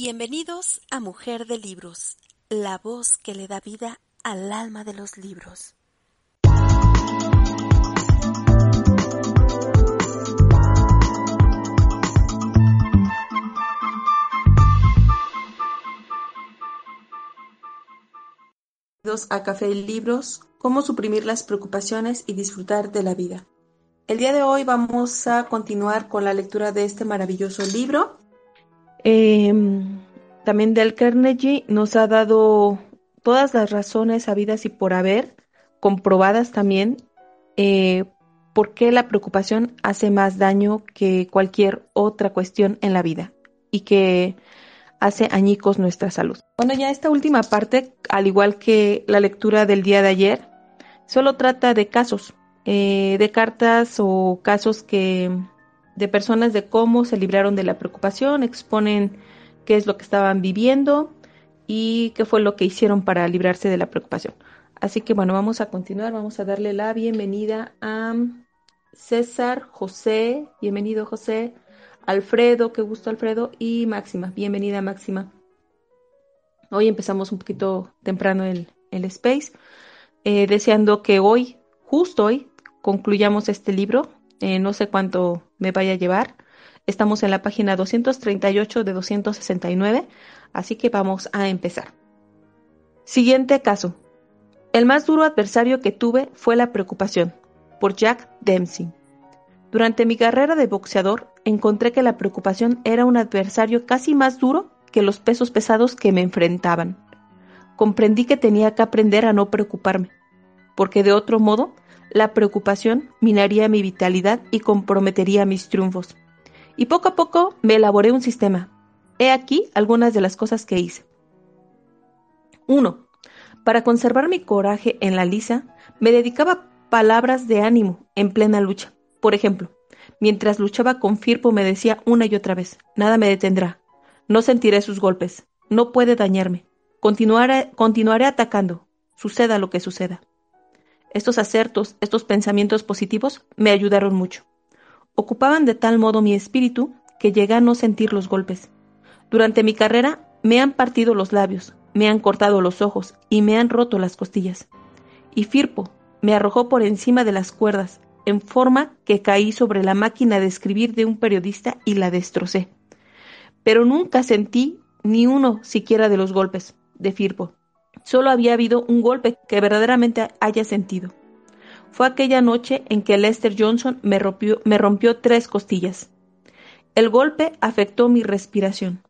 Bienvenidos a Mujer de Libros, la voz que le da vida al alma de los libros. a Café y Libros, cómo suprimir las preocupaciones y disfrutar de la vida. El día de hoy vamos a continuar con la lectura de este maravilloso libro. Em, también Del Carnegie nos ha dado todas las razones habidas y por haber, comprobadas también, eh, por qué la preocupación hace más daño que cualquier otra cuestión en la vida y que hace añicos nuestra salud. Bueno, ya esta última parte, al igual que la lectura del día de ayer, solo trata de casos, eh, de cartas o casos que de personas de cómo se libraron de la preocupación, exponen qué es lo que estaban viviendo y qué fue lo que hicieron para librarse de la preocupación. Así que bueno, vamos a continuar, vamos a darle la bienvenida a César José, bienvenido José, Alfredo, qué gusto Alfredo, y Máxima. Bienvenida Máxima. Hoy empezamos un poquito temprano el, el space, eh, deseando que hoy, justo hoy, concluyamos este libro. Eh, no sé cuánto me vaya a llevar. Estamos en la página 238 de 269, así que vamos a empezar. Siguiente caso. El más duro adversario que tuve fue la preocupación, por Jack Dempsey. Durante mi carrera de boxeador encontré que la preocupación era un adversario casi más duro que los pesos pesados que me enfrentaban. Comprendí que tenía que aprender a no preocuparme, porque de otro modo la preocupación minaría mi vitalidad y comprometería mis triunfos. Y poco a poco me elaboré un sistema. He aquí algunas de las cosas que hice. 1. Para conservar mi coraje en la lisa, me dedicaba palabras de ánimo en plena lucha. Por ejemplo, mientras luchaba con Firpo me decía una y otra vez, nada me detendrá, no sentiré sus golpes, no puede dañarme, continuaré, continuaré atacando, suceda lo que suceda. Estos acertos, estos pensamientos positivos me ayudaron mucho. Ocupaban de tal modo mi espíritu que llegué a no sentir los golpes. Durante mi carrera me han partido los labios, me han cortado los ojos y me han roto las costillas. Y Firpo me arrojó por encima de las cuerdas, en forma que caí sobre la máquina de escribir de un periodista y la destrocé. Pero nunca sentí ni uno siquiera de los golpes de Firpo. Solo había habido un golpe que verdaderamente haya sentido. Fue aquella noche en que Lester Johnson me rompió, tres costillas. El golpe afectó mi respiración.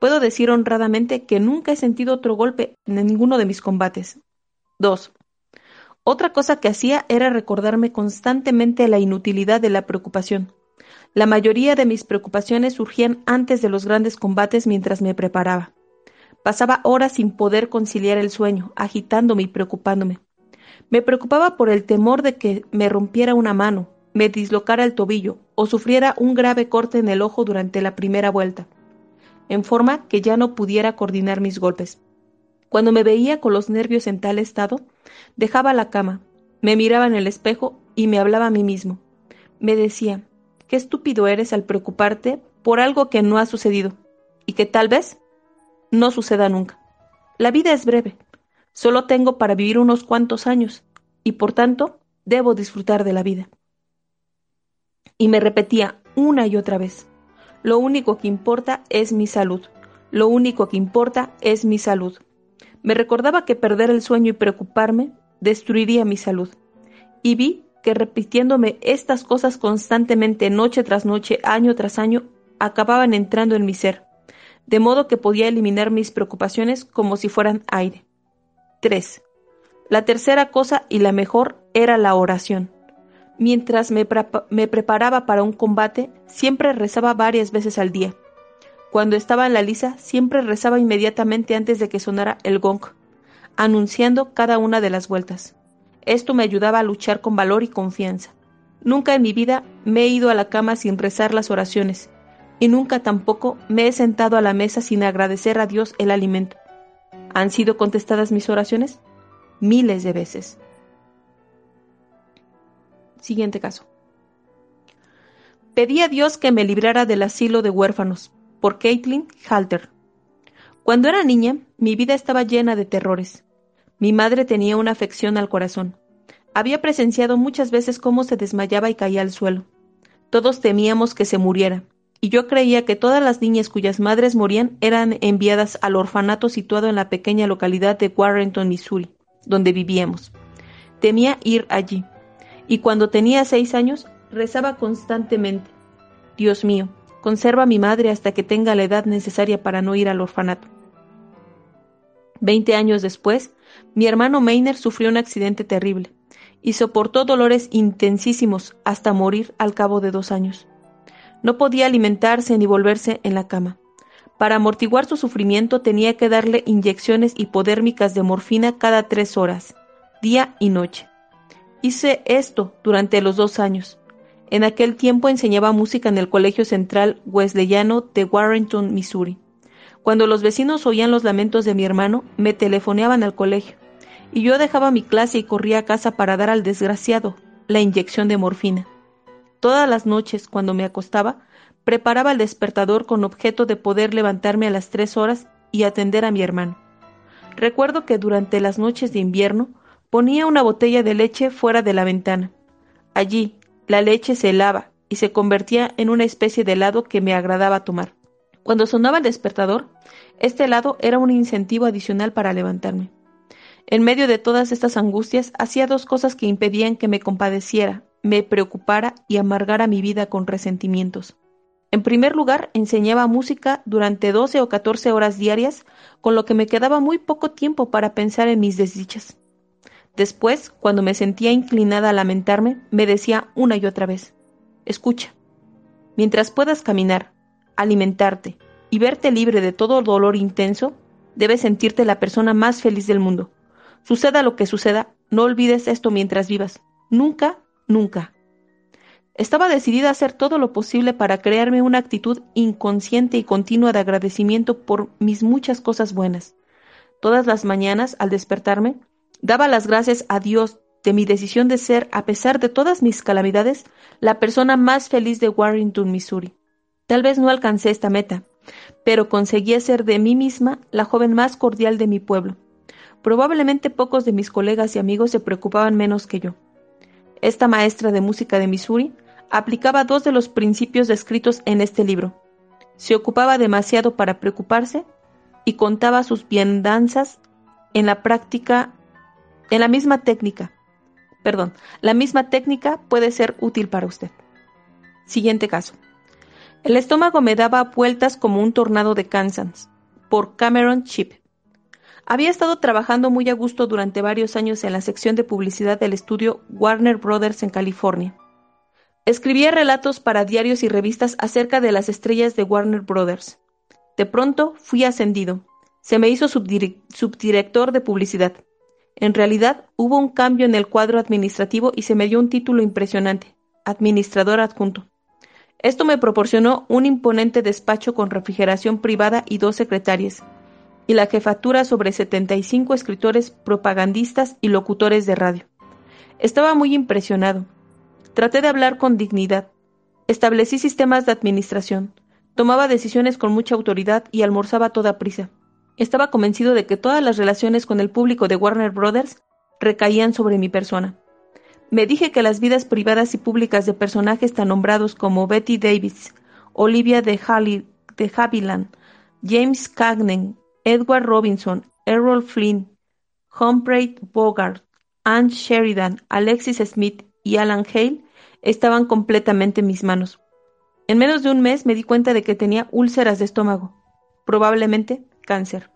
Puedo decir honradamente que nunca he sentido otro golpe en ninguno de mis combates. 2. Otra cosa que hacía era recordarme constantemente la inutilidad de la preocupación. La mayoría de mis preocupaciones surgían antes de los grandes combates mientras me preparaba. Pasaba horas sin poder conciliar el sueño, agitándome y preocupándome. Me preocupaba por el temor de que me rompiera una mano, me dislocara el tobillo o sufriera un grave corte en el ojo durante la primera vuelta, en forma que ya no pudiera coordinar mis golpes. Cuando me veía con los nervios en tal estado, dejaba la cama, me miraba en el espejo y me hablaba a mí mismo. Me decía, qué estúpido eres al preocuparte por algo que no ha sucedido y que tal vez no suceda nunca. La vida es breve, solo tengo para vivir unos cuantos años y por tanto debo disfrutar de la vida. Y me repetía una y otra vez, lo único que importa es mi salud, lo único que importa es mi salud. Me recordaba que perder el sueño y preocuparme destruiría mi salud. Y vi que repitiéndome estas cosas constantemente noche tras noche, año tras año, acababan entrando en mi ser, de modo que podía eliminar mis preocupaciones como si fueran aire. 3. La tercera cosa y la mejor era la oración. Mientras me, preparaba para un combate, siempre rezaba varias veces al día cuando estaba en la lisa, siempre rezaba inmediatamente antes de que sonara el gong, anunciando cada una de las vueltas. Esto me ayudaba a luchar con valor y confianza. Nunca en mi vida me he ido a la cama sin rezar las oraciones, y nunca tampoco me he sentado a la mesa sin agradecer a Dios el alimento. ¿Han sido contestadas mis oraciones? Miles de veces. Siguiente caso. Pedí a Dios que me librara del asilo de huérfanos, por Caitlin Halter. Cuando era niña, mi vida estaba llena de terrores. Mi madre tenía una afección al corazón. Había presenciado muchas veces cómo se desmayaba y caía al suelo. Todos temíamos que se muriera, y yo creía que todas las niñas cuyas madres morían eran enviadas al orfanato situado en la pequeña localidad de Warrenton, Missouri, donde vivíamos. Temía ir allí, y cuando tenía seis años rezaba constantemente. Dios mío, conserva a mi madre hasta que tenga la edad necesaria para no ir al orfanato. Veinte años después, mi hermano Meiner sufrió un accidente terrible y soportó dolores intensísimos hasta morir al cabo de dos años. No podía alimentarse ni volverse en la cama. Para amortiguar su sufrimiento tenía que darle inyecciones hipodérmicas de morfina cada tres horas, día y noche. Hice esto durante los dos años. En aquel tiempo enseñaba música en el Colegio Central Wesleyano de Warrenton, Missouri. Cuando los vecinos oían los lamentos de mi hermano, me telefoneaban al colegio y yo dejaba mi clase y corría a casa para dar al desgraciado la inyección de morfina. Todas las noches, cuando me acostaba, preparaba el despertador con objeto de poder levantarme a las tres horas y atender a mi hermano. Recuerdo que durante las noches de invierno ponía una botella de leche fuera de la ventana. Allí, la leche se helaba y se convertía en una especie de helado que me agradaba tomar. Cuando sonaba el despertador, este helado era un incentivo adicional para levantarme. En medio de todas estas angustias, hacía dos cosas que impedían que me compadeciera, me preocupara y amargara mi vida con resentimientos. En primer lugar, enseñaba música durante doce o catorce horas diarias, con lo que me quedaba muy poco tiempo para pensar en mis desdichas. Después, cuando me sentía inclinada a lamentarme, me decía una y otra vez, escucha, mientras puedas caminar, alimentarte y verte libre de todo dolor intenso, debes sentirte la persona más feliz del mundo. Suceda lo que suceda, no olvides esto mientras vivas. Nunca, nunca. Estaba decidida a hacer todo lo posible para crearme una actitud inconsciente y continua de agradecimiento por mis muchas cosas buenas. Todas las mañanas, al despertarme, daba las gracias a Dios de mi decisión de ser, a pesar de todas mis calamidades, la persona más feliz de Warrington, Missouri. Tal vez no alcancé esta meta, pero conseguí ser de mí misma la joven más cordial de mi pueblo, Probablemente pocos de mis colegas y amigos se preocupaban menos que yo. Esta maestra de música de Missouri aplicaba dos de los principios descritos en este libro. Se ocupaba demasiado para preocuparse y contaba sus biendanzas en la práctica, en la misma técnica. Perdón, la misma técnica puede ser útil para usted. Siguiente caso. El estómago me daba vueltas como un tornado de Kansas, por Cameron Chip. Había estado trabajando muy a gusto durante varios años en la sección de publicidad del estudio Warner Brothers en California. Escribía relatos para diarios y revistas acerca de las estrellas de Warner Brothers. De pronto fui ascendido. Se me hizo subdirector de publicidad. En realidad, hubo un cambio en el cuadro administrativo y se me dio un título impresionante, administrador adjunto. Esto me proporcionó un imponente despacho con refrigeración privada y dos secretarias, y la jefatura sobre 75 escritores propagandistas y locutores de radio. Estaba muy impresionado. Traté de hablar con dignidad. Establecí sistemas de administración. Tomaba decisiones con mucha autoridad y almorzaba a toda prisa. Estaba convencido de que todas las relaciones con el público de Warner Brothers recaían sobre mi persona. Me dije que las vidas privadas y públicas de personajes tan nombrados como Betty Davis, Olivia de, de Havilland, James Cagney, Edward Robinson, Errol Flynn, Humphrey Bogart, Anne Sheridan, Alexis Smith y Alan Hale estaban completamente en mis manos. En menos de un mes me di cuenta de que tenía úlceras de estómago, probablemente cáncer.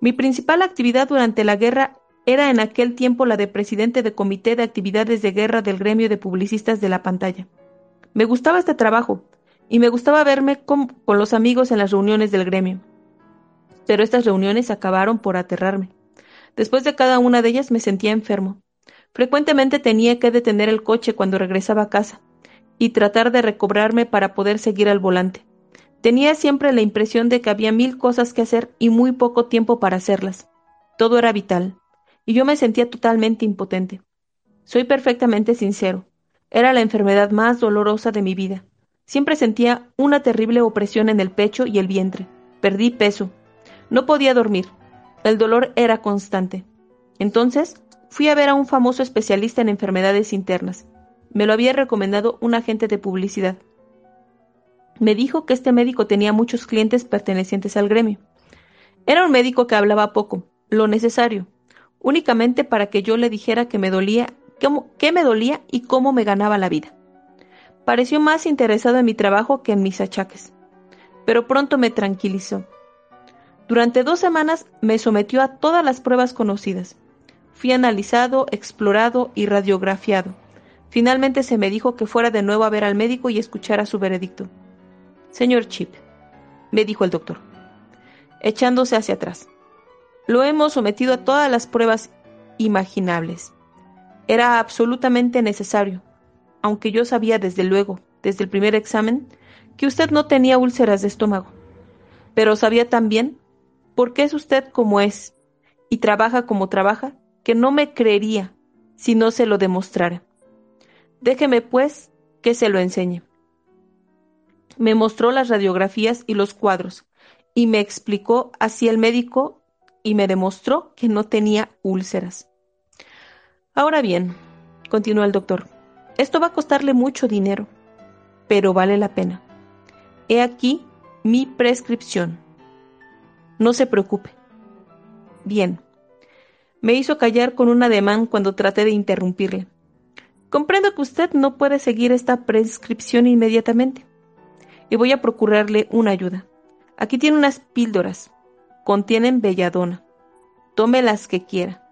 Mi principal actividad durante la guerra era en aquel tiempo la de presidente de comité de actividades de guerra del gremio de publicistas de la pantalla. Me gustaba este trabajo y me gustaba verme con los amigos en las reuniones del gremio pero estas reuniones acabaron por aterrarme. Después de cada una de ellas me sentía enfermo. Frecuentemente tenía que detener el coche cuando regresaba a casa y tratar de recobrarme para poder seguir al volante. Tenía siempre la impresión de que había mil cosas que hacer y muy poco tiempo para hacerlas. Todo era vital, y yo me sentía totalmente impotente. Soy perfectamente sincero. Era la enfermedad más dolorosa de mi vida. Siempre sentía una terrible opresión en el pecho y el vientre. Perdí peso, No podía dormir. El dolor era constante. Entonces, fui a ver a un famoso especialista en enfermedades internas. Me lo había recomendado un agente de publicidad. Me dijo que este médico tenía muchos clientes pertenecientes al gremio. Era un médico que hablaba poco, lo necesario, únicamente para que yo le dijera que me dolía, qué me dolía y cómo me ganaba la vida. Pareció más interesado en mi trabajo que en mis achaques, pero pronto me tranquilizó. Durante dos semanas me sometió a todas las pruebas conocidas. Fui analizado, explorado y radiografiado. Finalmente se me dijo que fuera de nuevo a ver al médico y escuchara su veredicto. Señor Chip, me dijo el doctor, echándose hacia atrás. Lo hemos sometido a todas las pruebas imaginables. Era absolutamente necesario, aunque yo sabía desde luego, desde el primer examen, que usted no tenía úlceras de estómago. Pero sabía también, porque es usted como es, y trabaja como trabaja, que no me creería si no se lo demostrara. Déjeme, pues, que se lo enseñe. Me mostró las radiografías y los cuadros, y me explicó así el médico y me demostró que no tenía úlceras. Ahora bien, continuó el doctor, esto va a costarle mucho dinero, pero vale la pena. He aquí mi prescripción. No se preocupe. Bien. Me hizo callar con un ademán cuando traté de interrumpirle. Comprendo que usted no puede seguir esta prescripción inmediatamente. Y voy a procurarle una ayuda. Aquí tiene unas píldoras contienen belladona. Tome las que quiera.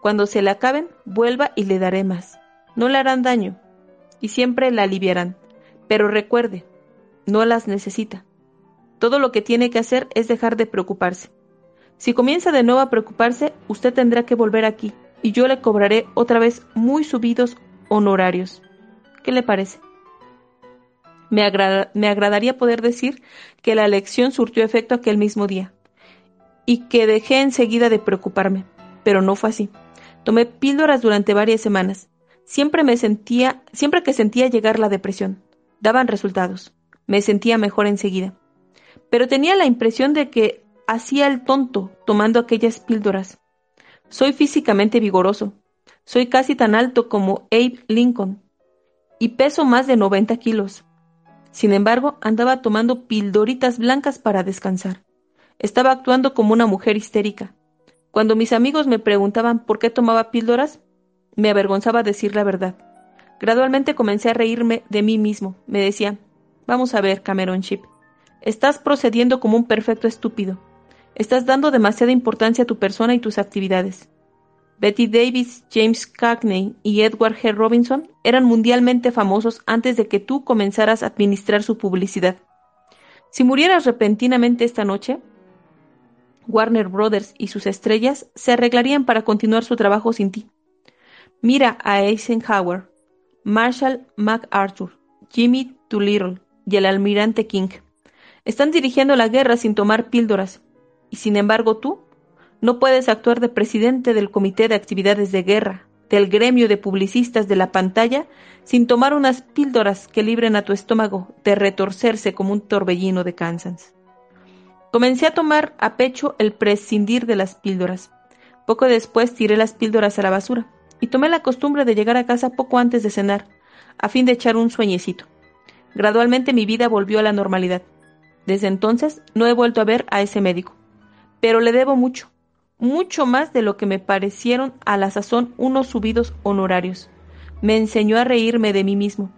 Cuando se le acaben, vuelva y le daré más. No le harán daño y siempre la aliviarán. Pero recuerde, no las necesita. Todo lo que tiene que hacer es dejar de preocuparse. Si comienza de nuevo a preocuparse, usted tendrá que volver aquí y yo le cobraré otra vez muy subidos honorarios. ¿Qué le parece? Me, agradaría poder decir que la lección surtió efecto aquel mismo día y que dejé enseguida de preocuparme, pero no fue así. Tomé píldoras durante varias semanas. Siempre me sentía, siempre que sentía llegar la depresión, daban resultados. Me sentía mejor enseguida. Pero tenía la impresión de que hacía el tonto tomando aquellas píldoras. Soy físicamente vigoroso. Soy casi tan alto como Abe Lincoln y peso más de 90 kilos. Sin embargo, andaba tomando pildoritas blancas para descansar. Estaba actuando como una mujer histérica. Cuando mis amigos me preguntaban por qué tomaba píldoras, me avergonzaba decir la verdad. Gradualmente comencé a reírme de mí mismo. Me decía, vamos a ver, Cameron Chip, estás procediendo como un perfecto estúpido. Estás dando demasiada importancia a tu persona y tus actividades. Betty Davis, James Cagney y Edward G. Robinson eran mundialmente famosos antes de que tú comenzaras a administrar su publicidad. Si murieras repentinamente esta noche, Warner Brothers y sus estrellas se arreglarían para continuar su trabajo sin ti. Mira a Eisenhower, Marshall MacArthur, Jimmy Doolittle y el almirante King. Están dirigiendo la guerra sin tomar píldoras. Y sin embargo tú no puedes actuar de presidente del Comité de Actividades de Guerra, del gremio de publicistas de la pantalla, sin tomar unas píldoras que libren a tu estómago de retorcerse como un torbellino de Kansas. Comencé a tomar a pecho el prescindir de las píldoras. Poco después tiré las píldoras a la basura y tomé la costumbre de llegar a casa poco antes de cenar, a fin de echar un sueñecito. Gradualmente mi vida volvió a la normalidad. Desde entonces no he vuelto a ver a ese médico. Pero le debo mucho, mucho más de lo que me parecieron a la sazón unos subidos honorarios. Me enseñó a reírme de mí mismo,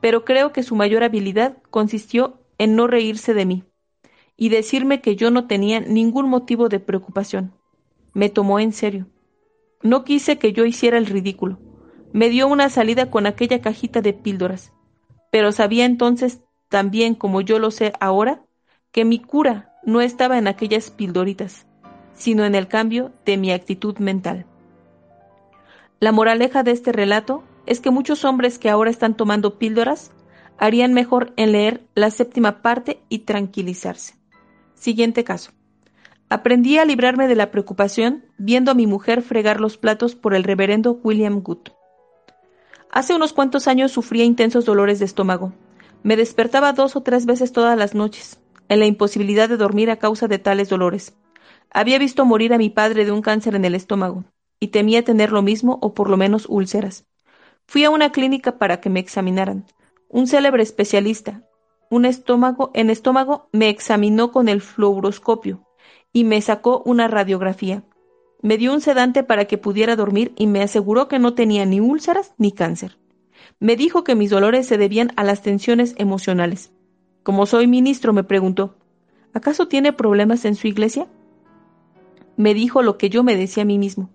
pero creo que su mayor habilidad consistió en no reírse de mí y decirme que yo no tenía ningún motivo de preocupación. Me tomó en serio. No quise que yo hiciera el ridículo. Me dio una salida con aquella cajita de píldoras. Pero sabía entonces, también como yo lo sé ahora, que mi cura no estaba en aquellas pildoritas, sino en el cambio de mi actitud mental. La moraleja de este relato es que muchos hombres que ahora están tomando píldoras harían mejor en leer la séptima parte y tranquilizarse. Siguiente caso. Aprendí a librarme de la preocupación viendo a mi mujer fregar los platos por el reverendo William Good. Hace unos cuantos años sufría intensos dolores de estómago. Me despertaba dos o tres veces todas las noches, en la imposibilidad de dormir a causa de tales dolores. Había visto morir a mi padre de un cáncer en el estómago, y temía tener lo mismo o por lo menos úlceras. Fui a una clínica para que me examinaran. Un célebre especialista, un estómago en estómago, me examinó con el fluoroscopio y me sacó una radiografía. Me dio un sedante para que pudiera dormir y me aseguró que no tenía ni úlceras ni cáncer. Me dijo que mis dolores se debían a las tensiones emocionales. Como soy ministro, me preguntó, ¿acaso tiene problemas en su iglesia? Me dijo lo que yo me decía a mí mismo.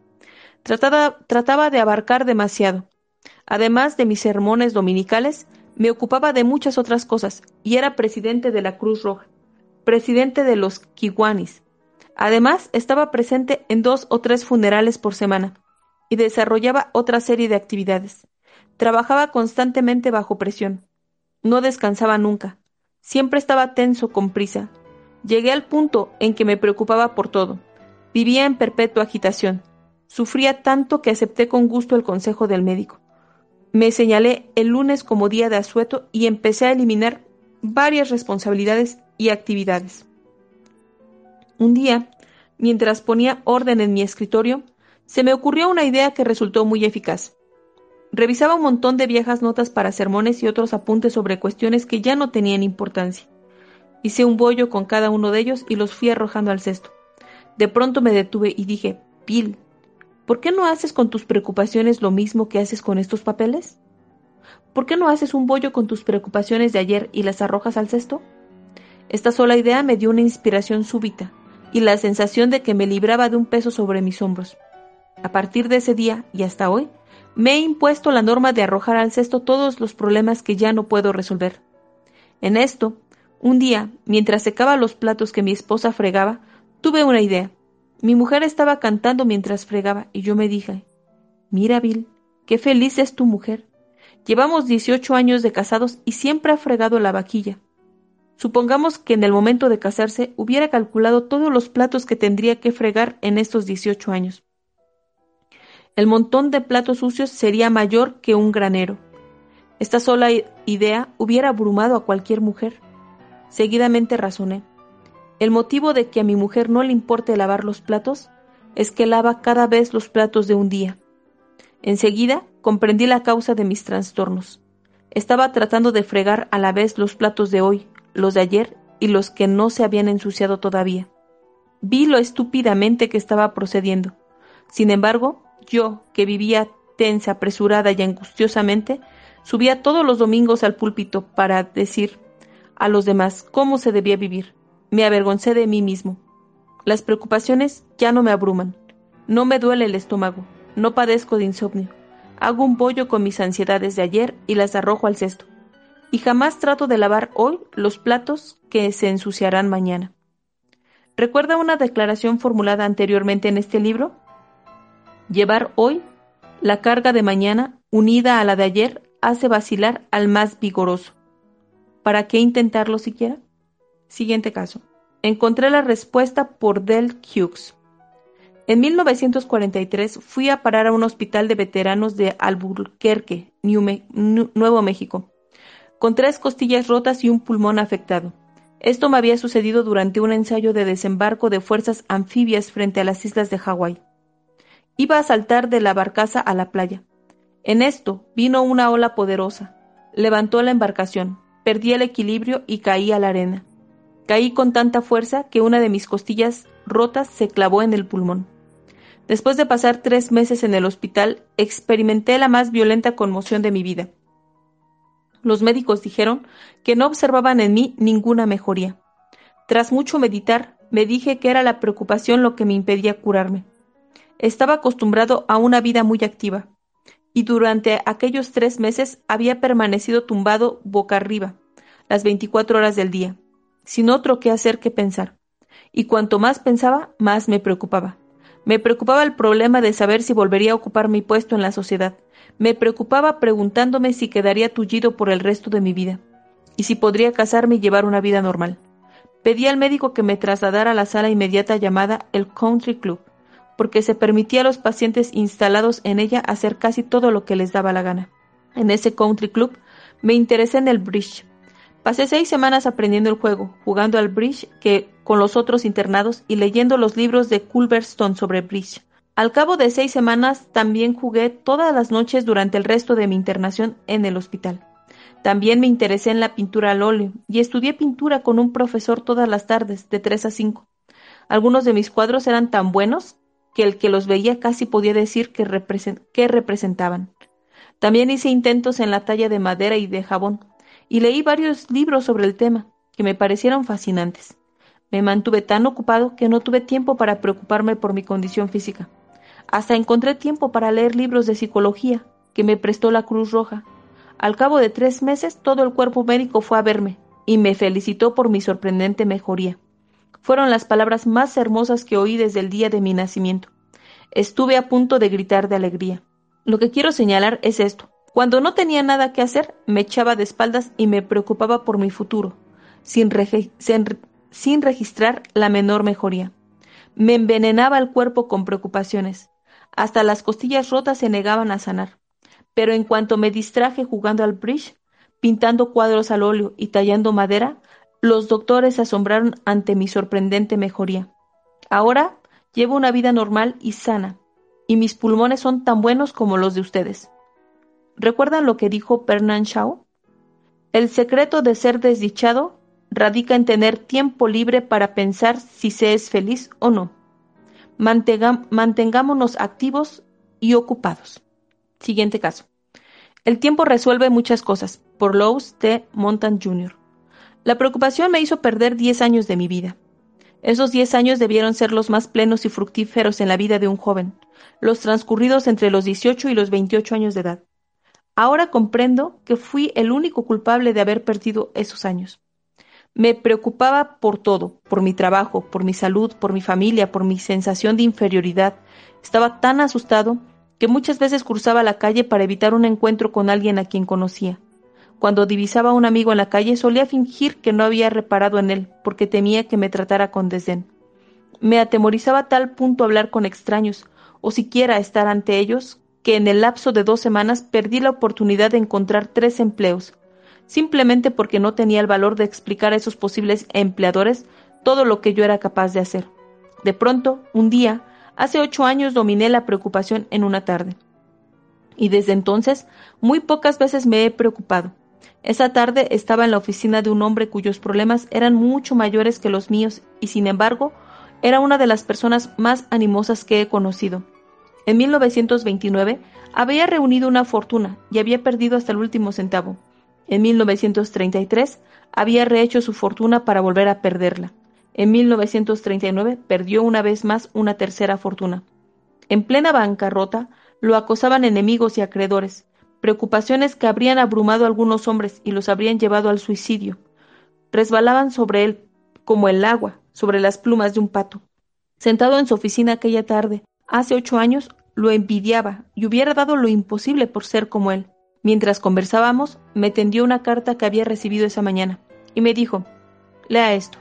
Trataba, trataba de abarcar demasiado. Además de mis sermones dominicales, me ocupaba de muchas otras cosas y era presidente de la Cruz Roja, presidente de los Kiwanis, Además, estaba presente en dos o tres funerales por semana y desarrollaba otra serie de actividades. Trabajaba constantemente bajo presión. No descansaba nunca. Siempre estaba tenso con prisa. Llegué al punto en que me preocupaba por todo. Vivía en perpetua agitación. Sufría tanto que acepté con gusto el consejo del médico. Me señalé el lunes como día de asueto y empecé a eliminar varias responsabilidades y actividades. Un día, mientras ponía orden en mi escritorio, se me ocurrió una idea que resultó muy eficaz. Revisaba un montón de viejas notas para sermones y otros apuntes sobre cuestiones que ya no tenían importancia. Hice un bollo con cada uno de ellos y los fui arrojando al cesto. De pronto me detuve y dije, Bill, ¿por qué no haces con tus preocupaciones lo mismo que haces con estos papeles? ¿Por qué no haces un bollo con tus preocupaciones de ayer y las arrojas al cesto? Esta sola idea me dio una inspiración súbita y la sensación de que me libraba de un peso sobre mis hombros. A partir de ese día y hasta hoy, me he impuesto la norma de arrojar al cesto todos los problemas que ya no puedo resolver. En esto, un día, mientras secaba los platos que mi esposa fregaba, tuve una idea. Mi mujer estaba cantando mientras fregaba y yo me dije, Mira, Bill, qué feliz es tu mujer. Llevamos 18 años de casados y siempre ha fregado la vaquilla. Supongamos que en el momento de casarse hubiera calculado todos los platos que tendría que fregar en estos 18 años. El montón de platos sucios sería mayor que un granero. Esta sola idea hubiera abrumado a cualquier mujer. Seguidamente razoné. El motivo de que a mi mujer no le importe lavar los platos es que lava cada vez los platos de un día. Enseguida comprendí la causa de mis trastornos. Estaba tratando de fregar a la vez los platos de hoy, los de ayer y los que no se habían ensuciado todavía. Vi lo estúpidamente que estaba procediendo. Sin embargo, yo, que vivía tensa, apresurada y angustiosamente, subía todos los domingos al púlpito para decir a los demás cómo se debía vivir. Me avergoncé de mí mismo. Las preocupaciones ya no me abruman. No me duele el estómago. No padezco de insomnio. Hago un bollo con mis ansiedades de ayer y las arrojo al cesto y jamás trato de lavar hoy los platos que se ensuciarán mañana. ¿Recuerda una declaración formulada anteriormente en este libro? Llevar hoy la carga de mañana unida a la de ayer hace vacilar al más vigoroso. ¿Para qué intentarlo siquiera? Siguiente caso. Encontré la respuesta por Del Hughes. En 1943 fui a parar a un hospital de veteranos de Albuquerque, Nuevo México con tres costillas rotas y un pulmón afectado. Esto me había sucedido durante un ensayo de desembarco de fuerzas anfibias frente a las islas de Hawái. Iba a saltar de la barcaza a la playa. En esto vino una ola poderosa. Levantó la embarcación, perdí el equilibrio y caí a la arena. Caí con tanta fuerza que una de mis costillas rotas se clavó en el pulmón. Después de pasar tres meses en el hospital, experimenté la más violenta conmoción de mi vida. Los médicos dijeron que no observaban en mí ninguna mejoría. Tras mucho meditar, me dije que era la preocupación lo que me impedía curarme. Estaba acostumbrado a una vida muy activa, y durante aquellos tres meses había permanecido tumbado boca arriba, las veinticuatro horas del día, sin otro que hacer que pensar. Y cuanto más pensaba, más me preocupaba. Me preocupaba el problema de saber si volvería a ocupar mi puesto en la sociedad, me preocupaba preguntándome si quedaría tullido por el resto de mi vida y si podría casarme y llevar una vida normal. Pedí al médico que me trasladara a la sala inmediata llamada el Country Club, porque se permitía a los pacientes instalados en ella hacer casi todo lo que les daba la gana. En ese Country Club me interesé en el bridge. Pasé seis semanas aprendiendo el juego, jugando al bridge que con los otros internados y leyendo los libros de Culverstone sobre Bridge. Al cabo de seis semanas también jugué todas las noches durante el resto de mi internación en el hospital. También me interesé en la pintura al óleo y estudié pintura con un profesor todas las tardes, de tres a cinco. Algunos de mis cuadros eran tan buenos que el que los veía casi podía decir que, representaban. También hice intentos en la talla de madera y de jabón, y leí varios libros sobre el tema, que me parecieron fascinantes. Me mantuve tan ocupado que no tuve tiempo para preocuparme por mi condición física. Hasta encontré tiempo para leer libros de psicología que me prestó la Cruz Roja. Al cabo de tres meses todo el cuerpo médico fue a verme y me felicitó por mi sorprendente mejoría. Fueron las palabras más hermosas que oí desde el día de mi nacimiento. Estuve a punto de gritar de alegría. Lo que quiero señalar es esto. Cuando no tenía nada que hacer, me echaba de espaldas y me preocupaba por mi futuro, sin, sin registrar la menor mejoría. Me envenenaba el cuerpo con preocupaciones. Hasta las costillas rotas se negaban a sanar. Pero en cuanto me distraje jugando al bridge, pintando cuadros al óleo y tallando madera, los doctores se asombraron ante mi sorprendente mejoría. Ahora llevo una vida normal y sana, y mis pulmones son tan buenos como los de ustedes. ¿Recuerdan lo que dijo Bernard Shaw? El secreto de ser desdichado radica en tener tiempo libre para pensar si se es feliz o no. mantengámonos activos y ocupados. Siguiente caso. El tiempo resuelve muchas cosas. Por Lowe's T. Montan Jr. La preocupación me hizo perder diez años de mi vida. Esos diez años debieron ser los más plenos y fructíferos en la vida de un joven, los transcurridos entre los dieciocho y los veintiocho años de edad. Ahora comprendo que fui el único culpable de haber perdido esos años. Me preocupaba por todo, por mi trabajo, por mi salud, por mi familia, por mi sensación de inferioridad. Estaba tan asustado que muchas veces cruzaba la calle para evitar un encuentro con alguien a quien conocía. Cuando divisaba a un amigo en la calle solía fingir que no había reparado en él, porque temía que me tratara con desdén. Me atemorizaba tal punto hablar con extraños, o siquiera estar ante ellos, que en el lapso de dos semanas perdí la oportunidad de encontrar tres empleos, simplemente porque no tenía el valor de explicar a esos posibles empleadores todo lo que yo era capaz de hacer. De pronto, un día, hace ocho años dominé la preocupación en una tarde. Y desde entonces, muy pocas veces me he preocupado. Esa tarde estaba en la oficina de un hombre cuyos problemas eran mucho mayores que los míos y sin embargo era una de las personas más animosas que he conocido. En 1929 había reunido una fortuna y había perdido hasta el último centavo. En 1933 había rehecho su fortuna para volver a perderla. En 1939 perdió una vez más una tercera fortuna. En plena bancarrota lo acosaban enemigos y acreedores preocupaciones que habrían abrumado a algunos hombres y los habrían llevado al suicidio. Resbalaban sobre él como el agua sobre las plumas de un pato. Sentado en su oficina aquella tarde, hace ocho años, lo envidiaba y hubiera dado lo imposible por ser como él. Mientras conversábamos, me tendió una carta que había recibido esa mañana y me dijo, lea esto.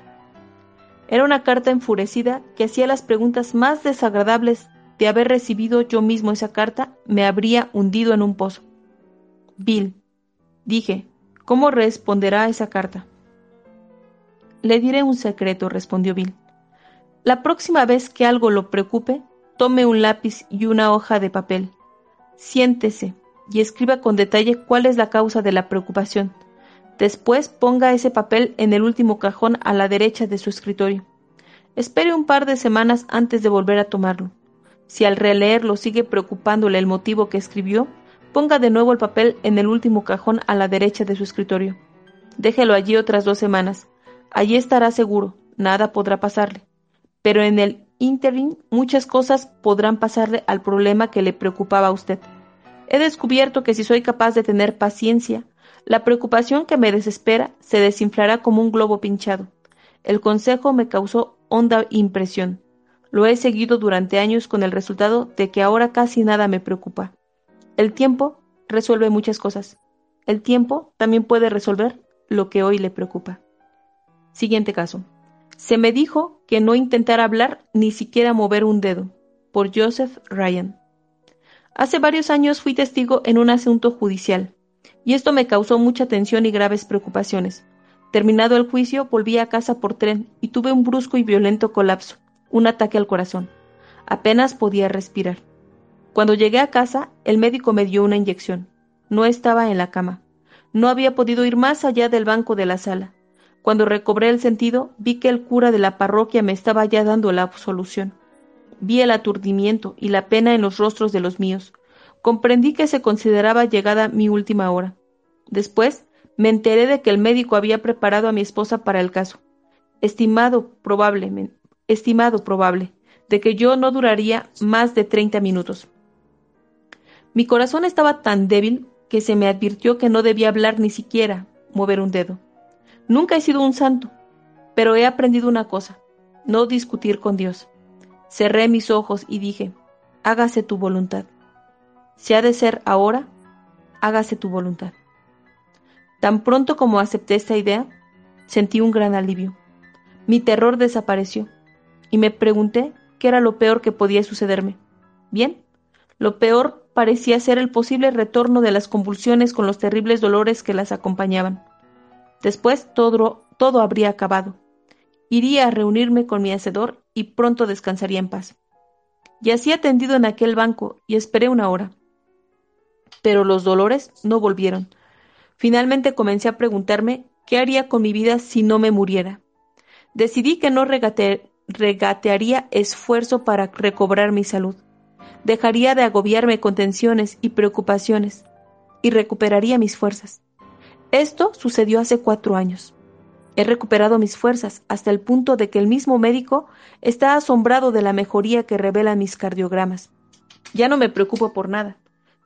Era una carta enfurecida que hacía las preguntas más desagradables de haber recibido yo mismo esa carta, me habría hundido en un pozo. Bill, dije, ¿cómo responderá a esa carta? Le diré un secreto, respondió Bill. La próxima vez que algo lo preocupe, tome un lápiz y una hoja de papel. Siéntese y escriba con detalle cuál es la causa de la preocupación. Después ponga ese papel en el último cajón a la derecha de su escritorio. Espere un par de semanas antes de volver a tomarlo. Si al releerlo sigue preocupándole el motivo que escribió, Ponga de nuevo el papel en el último cajón a la derecha de su escritorio. Déjelo allí otras dos semanas. Allí estará seguro, nada podrá pasarle. Pero en el interim muchas cosas podrán pasarle al problema que le preocupaba a usted. He descubierto que si soy capaz de tener paciencia, la preocupación que me desespera se desinflará como un globo pinchado. El consejo me causó honda impresión. Lo he seguido durante años con el resultado de que ahora casi nada me preocupa. El tiempo resuelve muchas cosas. El tiempo también puede resolver lo que hoy le preocupa. Siguiente caso. Se me dijo que no intentara hablar ni siquiera mover un dedo. Por Joseph Ryan. Hace varios años fui testigo en un asunto judicial, y esto me causó mucha tensión y graves preocupaciones. Terminado el juicio, volví a casa por tren y tuve un brusco y violento colapso, un ataque al corazón. Apenas podía respirar. Cuando llegué a casa, el médico me dio una inyección. No estaba en la cama. No había podido ir más allá del banco de la sala. Cuando recobré el sentido, vi que el cura de la parroquia me estaba ya dando la absolución. Vi el aturdimiento y la pena en los rostros de los míos. Comprendí que se consideraba llegada mi última hora. Después, me enteré de que el médico había preparado a mi esposa para el caso. Estimado probablemente, estimado probable, de que yo no duraría más de treinta minutos. Mi corazón estaba tan débil que se me advirtió que no debía hablar ni siquiera mover un dedo. Nunca he sido un santo, pero he aprendido una cosa, no discutir con Dios. Cerré mis ojos y dije, hágase tu voluntad. Si ha de ser ahora, hágase tu voluntad. Tan pronto como acepté esta idea, sentí un gran alivio. Mi terror desapareció y me pregunté qué era lo peor que podía sucederme. Bien, lo peor parecía ser el posible retorno de las convulsiones con los terribles dolores que las acompañaban. Después todo, habría acabado. Iría a reunirme con mi hacedor y pronto descansaría en paz. Yacía tendido en aquel banco y esperé una hora. Pero los dolores no volvieron Finalmente comencé a preguntarme qué haría con mi vida si no me muriera. Decidí que no regatearía esfuerzo para recobrar mi salud. Dejaría de agobiarme con tensiones y preocupaciones y recuperaría mis fuerzas. Esto sucedió hace cuatro años. He recuperado mis fuerzas hasta el punto de que el mismo médico está asombrado de la mejoría que revelan mis cardiogramas. Ya no me preocupo por nada.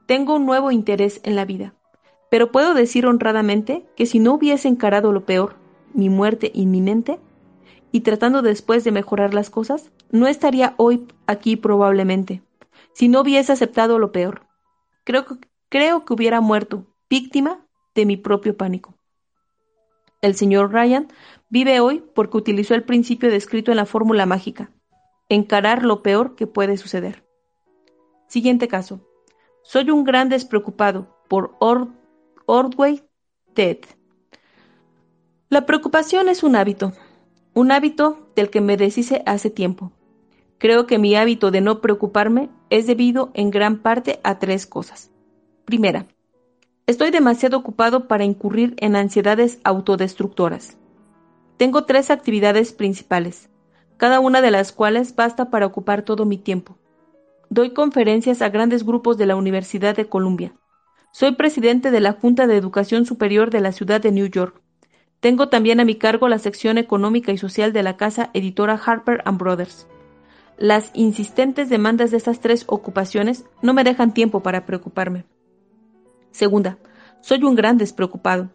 Tengo un nuevo interés en la vida. Pero puedo decir honradamente que si no hubiese encarado lo peor, mi muerte inminente, y tratando después de mejorar las cosas, no estaría hoy aquí probablemente, si no hubiese aceptado lo peor. Creo, creo que hubiera muerto, víctima de mi propio pánico. El señor Ryan vive hoy porque utilizó el principio descrito en la fórmula mágica, encarar lo peor que puede suceder. Siguiente caso. Soy un gran despreocupado por Ordway Ted. La preocupación es un hábito, un hábito del que me deshice hace tiempo. Creo que mi hábito de no preocuparme es debido en gran parte a tres cosas. Primera, estoy demasiado ocupado para incurrir en ansiedades autodestructoras. Tengo tres actividades principales, cada una de las cuales basta para ocupar todo mi tiempo. Doy conferencias a grandes grupos de la Universidad de Columbia. Soy presidente de la Junta de Educación Superior de la ciudad de New York. Tengo también a mi cargo la sección económica y social de la casa editora Harper ⁇ Brothers. Las insistentes demandas de estas tres ocupaciones no me dejan tiempo para preocuparme. Segunda, soy un gran despreocupado.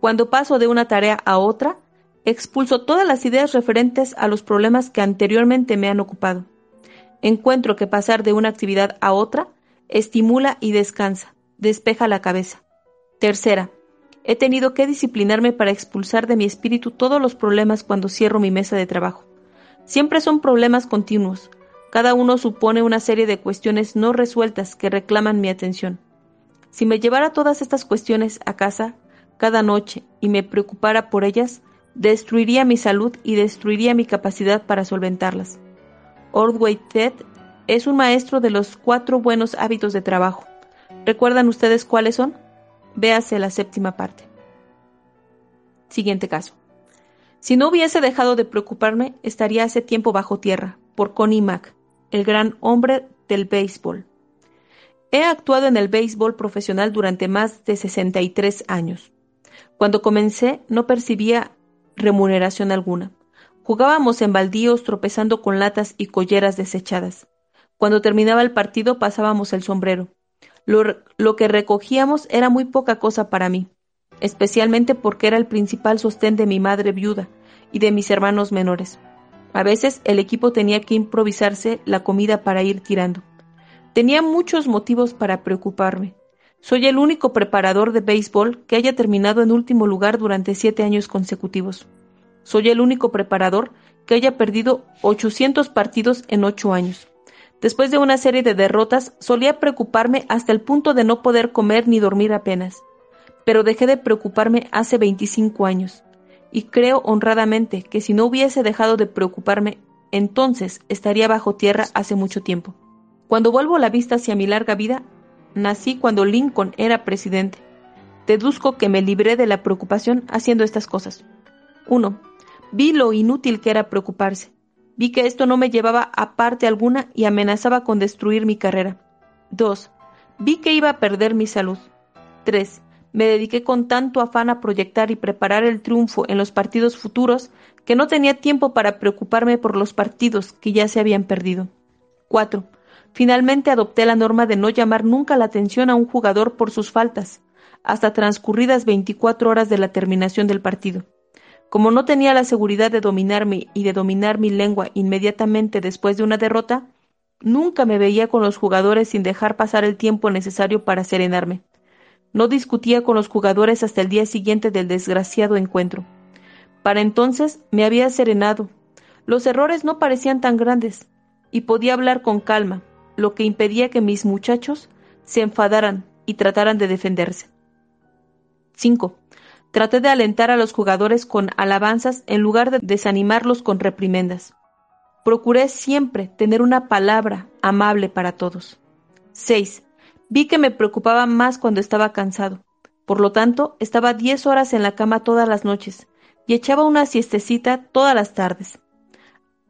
Cuando paso de una tarea a otra, expulso todas las ideas referentes a los problemas que anteriormente me han ocupado. Encuentro que pasar de una actividad a otra estimula y descansa, despeja la cabeza. Tercera, he tenido que disciplinarme para expulsar de mi espíritu todos los problemas cuando cierro mi mesa de trabajo. Siempre son problemas continuos. Cada uno supone una serie de cuestiones no resueltas que reclaman mi atención. Si me llevara todas estas cuestiones a casa cada noche y me preocupara por ellas, destruiría mi salud y destruiría mi capacidad para solventarlas. Ordway Ted es un maestro de los cuatro buenos hábitos de trabajo. ¿Recuerdan ustedes cuáles son? Véase la séptima parte. Siguiente caso. Si no hubiese dejado de preocuparme, estaría hace tiempo bajo tierra, por Connie Mack, el gran hombre del béisbol. He actuado en el béisbol profesional durante más de 63 años. Cuando comencé no percibía remuneración alguna. Jugábamos en baldíos tropezando con latas y colleras desechadas. Cuando terminaba el partido pasábamos el sombrero. Lo, que recogíamos era muy poca cosa para mí, especialmente porque era el principal sostén de mi madre viuda y de mis hermanos menores. A veces el equipo tenía que improvisarse la comida para ir tirando. Tenía muchos motivos para preocuparme. Soy el único preparador de béisbol que haya terminado en último lugar durante siete años consecutivos. Soy el único preparador que haya perdido 800 partidos en ocho años. Después de una serie de derrotas, solía preocuparme hasta el punto de no poder comer ni dormir apenas. Pero dejé de preocuparme hace 25 años. y creo honradamente que si no hubiese dejado de preocuparme, entonces estaría bajo tierra hace mucho tiempo. Cuando vuelvo la vista hacia mi larga vida, nací cuando Lincoln era presidente. Deduzco que me libré de la preocupación haciendo estas cosas. 1. Vi lo inútil que era preocuparse. Vi que esto no me llevaba a parte alguna y amenazaba con destruir mi carrera. 2. Vi que iba a perder mi salud. 3. Me dediqué con tanto afán a proyectar y preparar el triunfo en los partidos futuros que no tenía tiempo para preocuparme por los partidos que ya se habían perdido. 4. Finalmente adopté la norma de no llamar nunca la atención a un jugador por sus faltas, hasta transcurridas 24 horas de la terminación del partido. Como no tenía la seguridad de dominarme y de dominar mi lengua inmediatamente después de una derrota, nunca me veía con los jugadores sin dejar pasar el tiempo necesario para serenarme. No discutía con los jugadores hasta el día siguiente del desgraciado encuentro. Para entonces me había serenado. Los errores no parecían tan grandes y podía hablar con calma, lo que impedía que mis muchachos se enfadaran y trataran de defenderse. 5. Traté de alentar a los jugadores con alabanzas en lugar de desanimarlos con reprimendas. Procuré siempre tener una palabra amable para todos. 6. Vi que me preocupaba más cuando estaba cansado. Por lo tanto, estaba diez horas en la cama todas las noches y echaba una siestecita todas las tardes.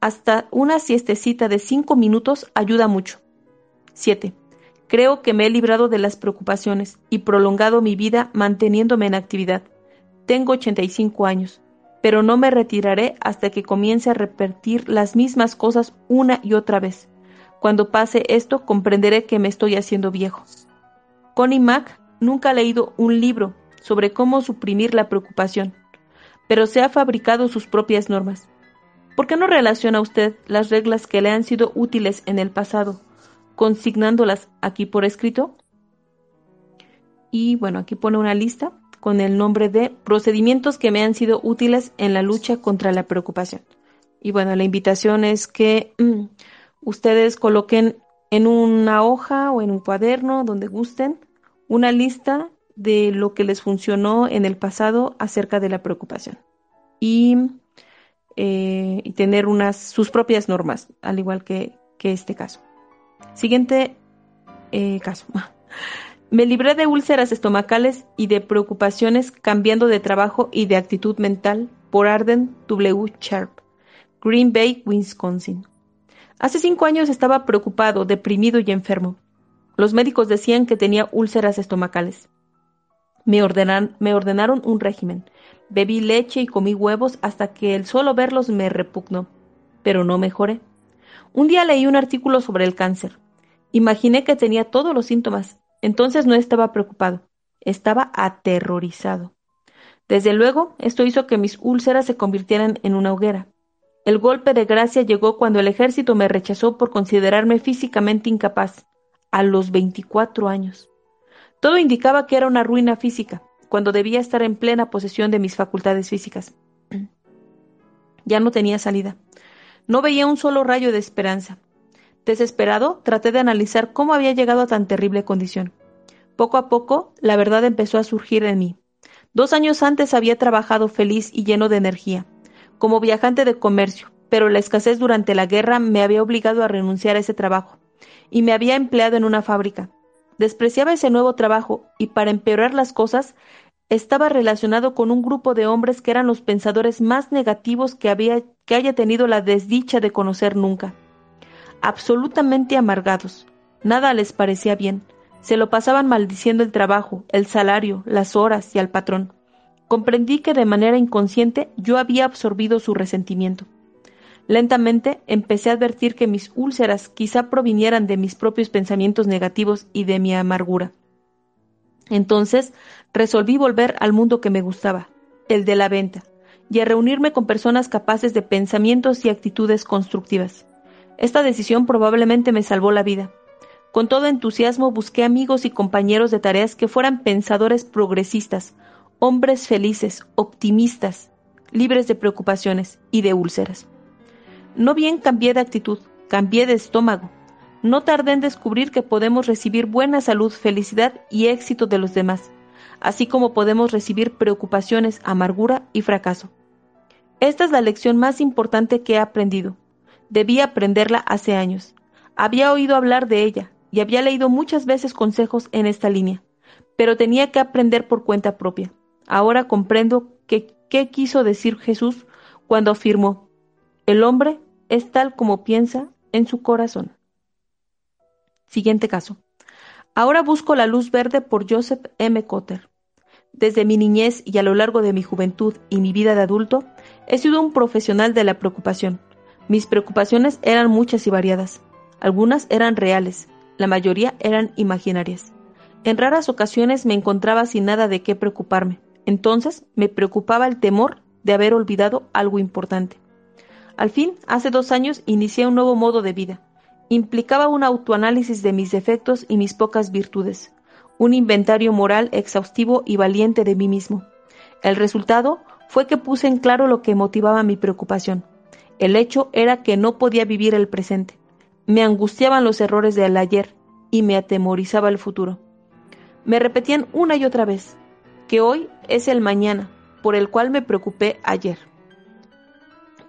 Hasta una siestecita de cinco minutos ayuda mucho. 7. Creo que me he librado de las preocupaciones y prolongado mi vida manteniéndome en actividad. Tengo 85 años, pero no me retiraré hasta que comience a repetir las mismas cosas una y otra vez. Cuando pase esto comprenderé que me estoy haciendo viejo. Connie Mack nunca ha leído un libro sobre cómo suprimir la preocupación, pero se ha fabricado sus propias normas. ¿Por qué no relaciona usted las reglas que le han sido útiles en el pasado, consignándolas aquí por escrito? Y bueno, aquí pone una lista con el nombre de procedimientos que me han sido útiles en la lucha contra la preocupación. Y bueno, la invitación es que mm, ustedes coloquen en una hoja o en un cuaderno donde gusten una lista de lo que les funcionó en el pasado acerca de la preocupación y, eh, tener unas sus propias normas, al igual que, este caso. Siguiente eh, caso. Me libré de úlceras estomacales y de preocupaciones cambiando de trabajo y de actitud mental por Arden W. Sharp, Green Bay, Wisconsin. Hace cinco años estaba preocupado, deprimido y enfermo. Los médicos decían que tenía úlceras estomacales. Me, me ordenaron un régimen. Bebí leche y comí huevos hasta que el solo verlos me repugnó. Pero no mejoré. Un día leí un artículo sobre el cáncer. Imaginé que tenía todos los síntomas. Entonces no estaba preocupado. Estaba aterrorizado. Desde luego, esto hizo que mis úlceras se convirtieran en una hoguera. El golpe de gracia llegó cuando el ejército me rechazó por considerarme físicamente incapaz, a los 24 años. Todo indicaba que era una ruina física, cuando debía estar en plena posesión de mis facultades físicas. Ya no tenía salida. No veía un solo rayo de esperanza. Desesperado, traté de analizar cómo había llegado a tan terrible condición. Poco a poco, la verdad empezó a surgir en mí. Dos años antes había trabajado feliz y lleno de energía como viajante de comercio, pero la escasez durante la guerra me había obligado a renunciar a ese trabajo, y me había empleado en una fábrica. Despreciaba ese nuevo trabajo, y para empeorar las cosas, estaba relacionado con un grupo de hombres que eran los pensadores más negativos que, había, que haya tenido la desdicha de conocer nunca. Absolutamente amargados. Nada les parecía bien. Se lo pasaban maldiciendo el trabajo, el salario, las horas y al patrón. Comprendí que de manera inconsciente yo había absorbido su resentimiento. Lentamente empecé a advertir que mis úlceras quizá provinieran de mis propios pensamientos negativos y de mi amargura. Entonces resolví volver al mundo que me gustaba, el de la venta, y a reunirme con personas capaces de pensamientos y actitudes constructivas. Esta decisión probablemente me salvó la vida. Con todo entusiasmo busqué amigos y compañeros de tareas que fueran pensadores progresistas, hombres felices, optimistas, libres de preocupaciones y de úlceras. No bien cambié de actitud, cambié de estómago. No tardé en descubrir que podemos recibir buena salud, felicidad y éxito de los demás, así como podemos recibir preocupaciones, amargura y fracaso. Esta es la lección más importante que he aprendido. Debí aprenderla hace años. Había oído hablar de ella y había leído muchas veces consejos en esta línea, pero tenía que aprender por cuenta propia. Ahora comprendo qué quiso decir Jesús cuando afirmó, el hombre es tal como piensa en su corazón. Siguiente caso. Ahora busco la luz verde por Joseph M. Cotter. Desde mi niñez y a lo largo de mi juventud y mi vida de adulto, he sido un profesional de la preocupación. Mis preocupaciones eran muchas y variadas. Algunas eran reales, la mayoría eran imaginarias. En raras ocasiones me encontraba sin nada de qué preocuparme. Entonces me preocupaba el temor de haber olvidado algo importante. Al fin, hace dos años, inicié un nuevo modo de vida. Implicaba un autoanálisis de mis defectos y mis pocas virtudes, un inventario moral exhaustivo y valiente de mí mismo. El resultado fue que puse en claro lo que motivaba mi preocupación. El hecho era que no podía vivir el presente. Me angustiaban los errores del ayer y me atemorizaba el futuro. Me repetían una y otra vez que hoy es el mañana por el cual me preocupé ayer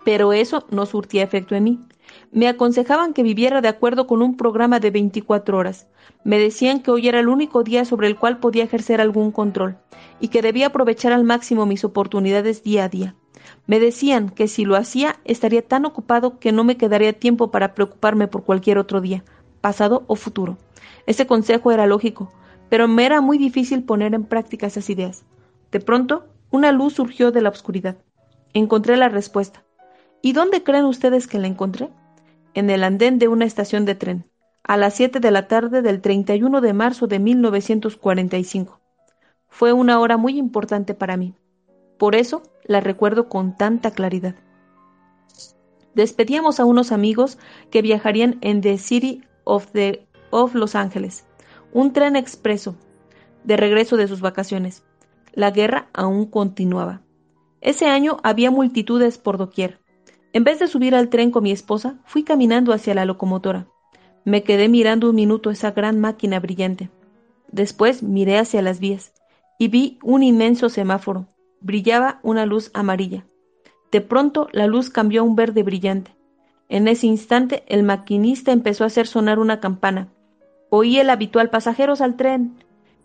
pero eso no surtía efecto en mí. Me aconsejaban que viviera de acuerdo con un programa de 24 horas. Me decían que hoy era el único día sobre el cual podía ejercer algún control y que debía aprovechar al máximo mis oportunidades día a día. Me decían que si lo hacía estaría tan ocupado que no me quedaría tiempo para preocuparme por cualquier otro día, pasado o futuro. Ese consejo era lógico, pero me era muy difícil poner en práctica esas ideas. De pronto, una luz surgió de la oscuridad. Encontré la respuesta. ¿Y dónde creen ustedes que la encontré? En el andén de una estación de tren, a las 7 de la tarde del 31 de marzo de 1945. Fue una hora muy importante para mí. Por eso la recuerdo con tanta claridad. Despedíamos a unos amigos que viajarían en The City of, the, of Los Ángeles, un tren expreso, de regreso de sus vacaciones. La guerra aún continuaba. Ese año había multitudes por doquier. En vez de subir al tren con mi esposa, fui caminando hacia la locomotora. Me quedé mirando un minuto esa gran máquina brillante. Después miré hacia las vías y vi un inmenso semáforo. Brillaba una luz amarilla. De pronto la luz cambió a un verde brillante. En ese instante el maquinista empezó a hacer sonar una campana. Oí el habitual pasajeros al tren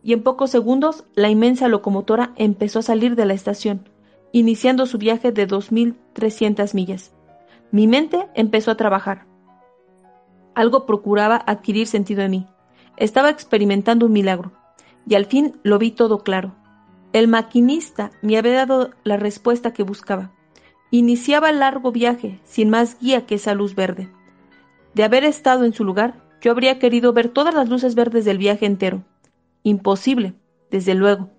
y en pocos segundos la inmensa locomotora empezó a salir de la estación, iniciando su viaje de 2.300 millas. Mi mente empezó a trabajar. Algo procuraba adquirir sentido en mí. Estaba experimentando un milagro. Y al fin lo vi todo claro. El maquinista me había dado la respuesta que buscaba. Iniciaba el largo viaje sin más guía que esa luz verde. De haber estado en su lugar, yo habría querido ver todas las luces verdes del viaje entero. Imposible, desde luego.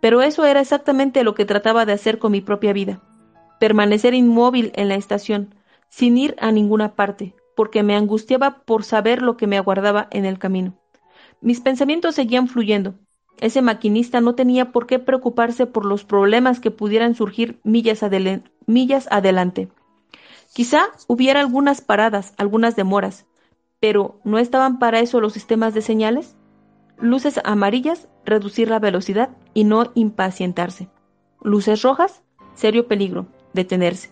Pero eso era exactamente lo que trataba de hacer con mi propia vida. Permanecer inmóvil en la estación, sin ir a ninguna parte, porque me angustiaba por saber lo que me aguardaba en el camino. Mis pensamientos seguían fluyendo. Ese maquinista no tenía por qué preocuparse por los problemas que pudieran surgir millas, millas adelante. Quizá hubiera algunas paradas, algunas demoras, pero ¿no estaban para eso los sistemas de señales? Luces amarillas, reducir la velocidad y no impacientarse. Luces rojas, serio peligro, detenerse.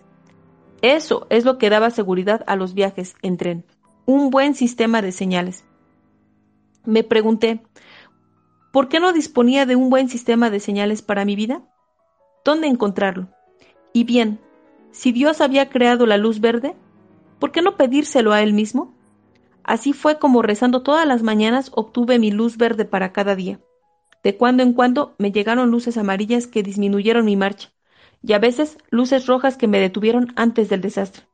Eso es lo que daba seguridad a los viajes en tren, un buen sistema de señales. Me pregunté, ¿por qué no disponía de un buen sistema de señales para mi vida? ¿Dónde encontrarlo? Y bien, si Dios había creado la luz verde, ¿por qué no pedírselo a Él mismo? Así fue como rezando todas las mañanas obtuve mi luz verde para cada día. De cuando en cuando me llegaron luces amarillas que disminuyeron mi marcha, y a veces luces rojas que me detuvieron antes del desastre.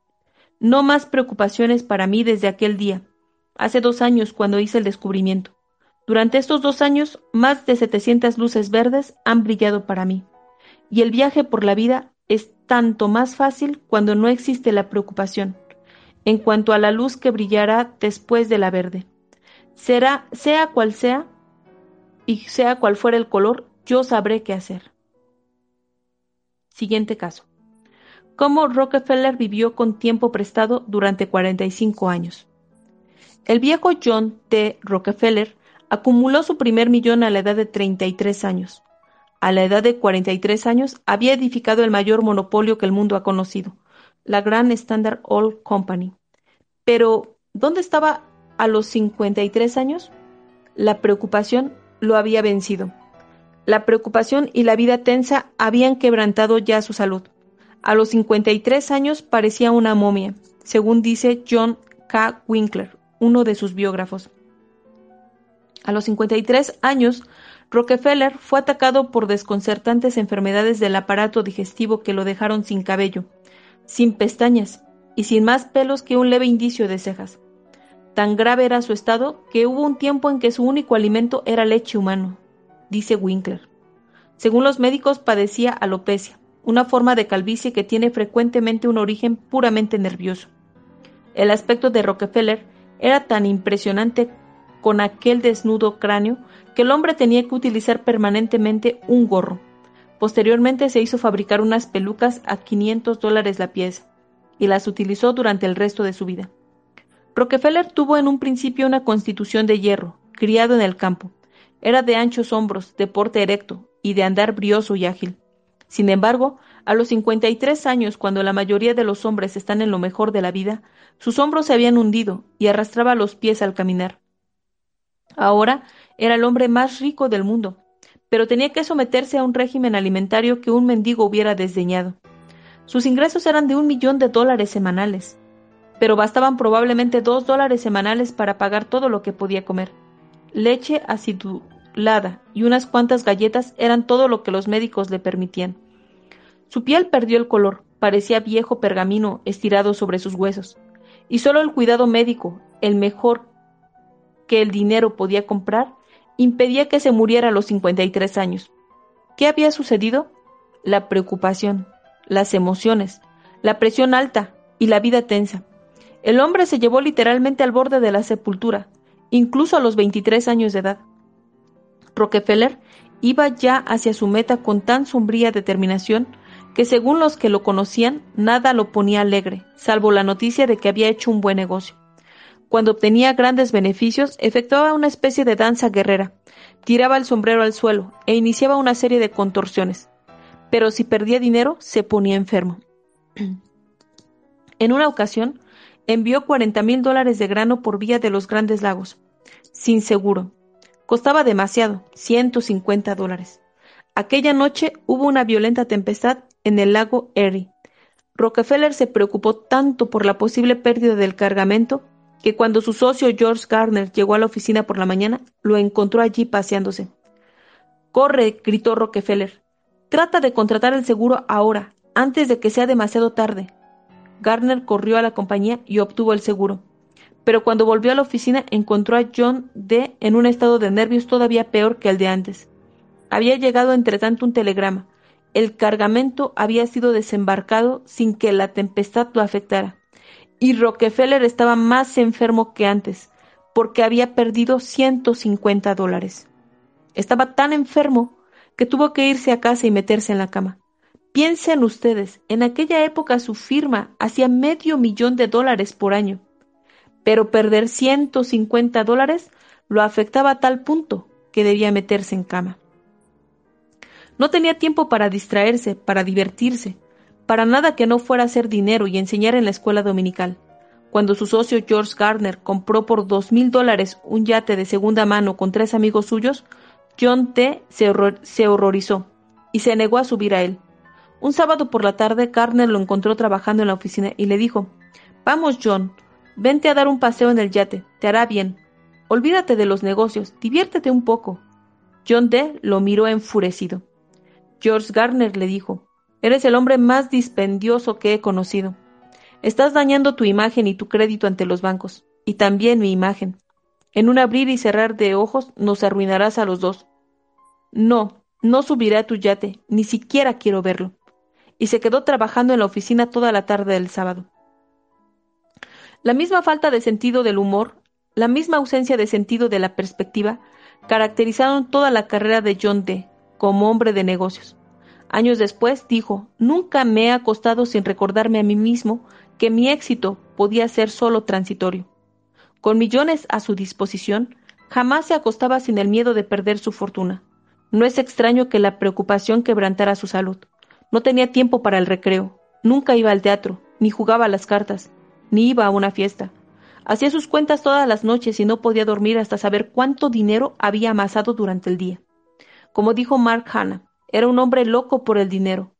No más preocupaciones para mí desde aquel día, hace dos años cuando hice el descubrimiento. Durante estos dos años, más de 700 luces verdes han brillado para mí. Y el viaje por la vida es tanto más fácil cuando no existe la preocupación, en cuanto a la luz que brillará después de la verde. Será, sea cual sea, y sea cual fuera el color, yo sabré qué hacer. Siguiente caso. Cómo Rockefeller vivió con tiempo prestado durante 45 años. El viejo John T. Rockefeller acumuló su primer millón a la edad de 33 años. a la edad de 43 años, había edificado el mayor monopolio que el mundo ha conocido, la Grand Standard Oil Company. Pero, ¿dónde estaba a los 53 años? La preocupación lo había vencido. La preocupación y la vida tensa habían quebrantado ya su salud. A los 53 años parecía una momia, según dice John K. Winkler, uno de sus biógrafos. A los 53 años, Rockefeller fue atacado por desconcertantes enfermedades del aparato digestivo que lo dejaron sin cabello, sin pestañas y sin más pelos que un leve indicio de cejas. Tan grave era su estado que hubo un tiempo en que su único alimento era leche humano, dice Winkler. Según los médicos padecía alopecia, una forma de calvicie que tiene frecuentemente un origen puramente nervioso. El aspecto de Rockefeller era tan impresionante con aquel desnudo cráneo que el hombre tenía que utilizar permanentemente un gorro. Posteriormente se hizo fabricar unas pelucas a 500 dólares la pieza, y las utilizó durante el resto de su vida. Rockefeller tuvo en un principio una constitución de hierro, criado en el campo. Era de anchos hombros, de porte erecto y de andar brioso y ágil. Sin embargo, a los 53 años, cuando la mayoría de los hombres están en lo mejor de la vida, sus hombros se habían hundido y arrastraba los pies al caminar. Ahora era el hombre más rico del mundo, pero tenía que someterse a un régimen alimentario que un mendigo hubiera desdeñado. Sus ingresos eran de un millón de dólares semanales, pero bastaban probablemente dos dólares semanales para pagar todo lo que podía comer. Leche acidulada y unas cuantas galletas eran todo lo que los médicos le permitían. Su piel perdió el color, parecía viejo pergamino estirado sobre sus huesos, y solo el cuidado médico, el mejor que el dinero podía comprar, impedía que se muriera a los 53 años. ¿Qué había sucedido? La preocupación, las emociones, la presión alta y la vida tensa. El hombre se llevó literalmente al borde de la sepultura, incluso a los 23 años de edad. Rockefeller iba ya hacia su meta con tan sombría determinación que según los que lo conocían, nada lo ponía alegre, salvo la noticia de que había hecho un buen negocio. Cuando obtenía grandes beneficios, efectuaba una especie de danza guerrera, tiraba el sombrero al suelo e iniciaba una serie de contorsiones. Pero si perdía dinero, se ponía enfermo. en una ocasión, envió 40 mil dólares de grano por vía de los grandes lagos, sin seguro. Costaba demasiado, 150 dólares. Aquella noche hubo una violenta tempestad en el lago Erie. Rockefeller se preocupó tanto por la posible pérdida del cargamento que cuando su socio George Garner llegó a la oficina por la mañana, lo encontró allí paseándose. Corre, gritó Rockefeller. Trata de contratar el seguro ahora, antes de que sea demasiado tarde. Garner corrió a la compañía y obtuvo el seguro. Pero cuando volvió a la oficina encontró a John D. en un estado de nervios todavía peor que el de antes. Había llegado entre tanto un telegrama. El cargamento había sido desembarcado sin que la tempestad lo afectara y Rockefeller estaba más enfermo que antes, porque había perdido 150 dólares. Estaba tan enfermo que tuvo que irse a casa y meterse en la cama. Piensen ustedes, en aquella época su firma hacía medio millón de dólares por año, pero perder 150 dólares lo afectaba a tal punto que debía meterse en cama. No tenía tiempo para distraerse, para divertirse, para nada que no fuera hacer dinero y enseñar en la escuela dominical. Cuando su socio George Gardner compró por dos mil dólares un yate de segunda mano con tres amigos suyos, John T. Se, se, horrorizó y se negó a subir a él. Un sábado por la tarde, Gardner lo encontró trabajando en la oficina y le dijo, Vamos, John, vente a dar un paseo en el yate, te hará bien. Olvídate de los negocios, diviértete un poco. John D. lo miró enfurecido. George Gardner le dijo, Eres el hombre más dispendioso que he conocido. Estás dañando tu imagen y tu crédito ante los bancos, y también mi imagen. En un abrir y cerrar de ojos nos arruinarás a los dos. No, no subiré a tu yate, ni siquiera quiero verlo. Y se quedó trabajando en la oficina toda la tarde del sábado. La misma falta de sentido del humor, la misma ausencia de sentido de la perspectiva, caracterizaron toda la carrera de John D. como hombre de negocios. Años después dijo, nunca me he acostado sin recordarme a mí mismo que mi éxito podía ser solo transitorio. Con millones a su disposición, jamás se acostaba sin el miedo de perder su fortuna. No es extraño que la preocupación quebrantara su salud. No tenía tiempo para el recreo, nunca iba al teatro, ni jugaba a las cartas, ni iba a una fiesta. Hacía sus cuentas todas las noches y no podía dormir hasta saber cuánto dinero había amasado durante el día. Como dijo Mark Hanna, era un hombre loco por el dinero,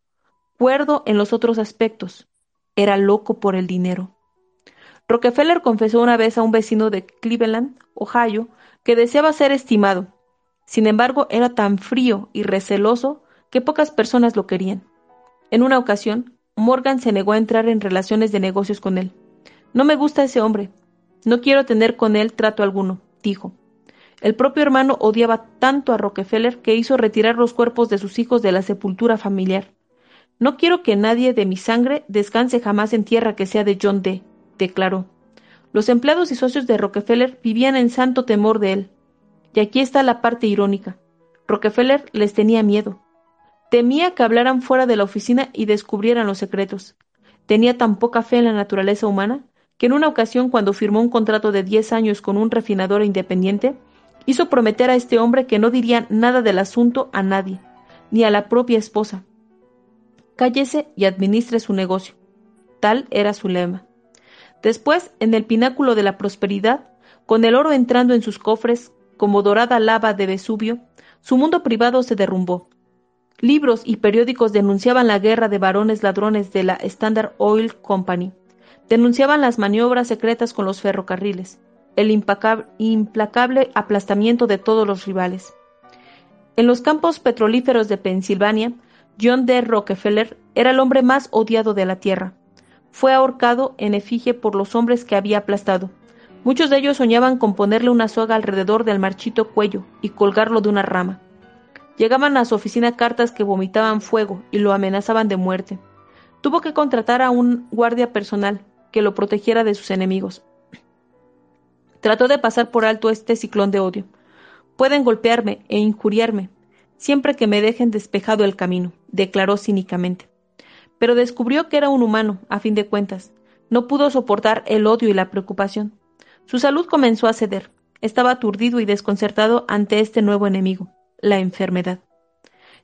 cuerdo en los otros aspectos, era loco por el dinero. Rockefeller confesó una vez a un vecino de Cleveland, Ohio, que deseaba ser estimado. Sin embargo, era tan frío y receloso que pocas personas lo querían. En una ocasión, Morgan se negó a entrar en relaciones de negocios con él. No me gusta ese hombre. No quiero tener con él trato alguno, dijo. El propio hermano odiaba tanto a Rockefeller que hizo retirar los cuerpos de sus hijos de la sepultura familiar. No quiero que nadie de mi sangre descanse jamás en tierra que sea de John D declaró. Los empleados y socios de Rockefeller vivían en santo temor de él. Y aquí está la parte irónica. Rockefeller les tenía miedo. Temía que hablaran fuera de la oficina y descubrieran los secretos. Tenía tan poca fe en la naturaleza humana que en una ocasión cuando firmó un contrato de diez años con un refinador independiente, hizo prometer a este hombre que no diría nada del asunto a nadie, ni a la propia esposa. Cállese y administre su negocio. Tal era su lema. Después, en el pináculo de la prosperidad, con el oro entrando en sus cofres como dorada lava de Vesubio, su mundo privado se derrumbó. Libros y periódicos denunciaban la guerra de varones ladrones de la Standard Oil Company. Denunciaban las maniobras secretas con los ferrocarriles, el implacable aplastamiento de todos los rivales. En los campos petrolíferos de Pensilvania, John D. Rockefeller era el hombre más odiado de la tierra fue ahorcado en efigie por los hombres que había aplastado. Muchos de ellos soñaban con ponerle una soga alrededor del marchito cuello y colgarlo de una rama. Llegaban a su oficina cartas que vomitaban fuego y lo amenazaban de muerte. Tuvo que contratar a un guardia personal que lo protegiera de sus enemigos. Trató de pasar por alto este ciclón de odio. Pueden golpearme e injuriarme, siempre que me dejen despejado el camino, declaró cínicamente pero descubrió que era un humano, a fin de cuentas. No pudo soportar el odio y la preocupación. Su salud comenzó a ceder. Estaba aturdido y desconcertado ante este nuevo enemigo, la enfermedad,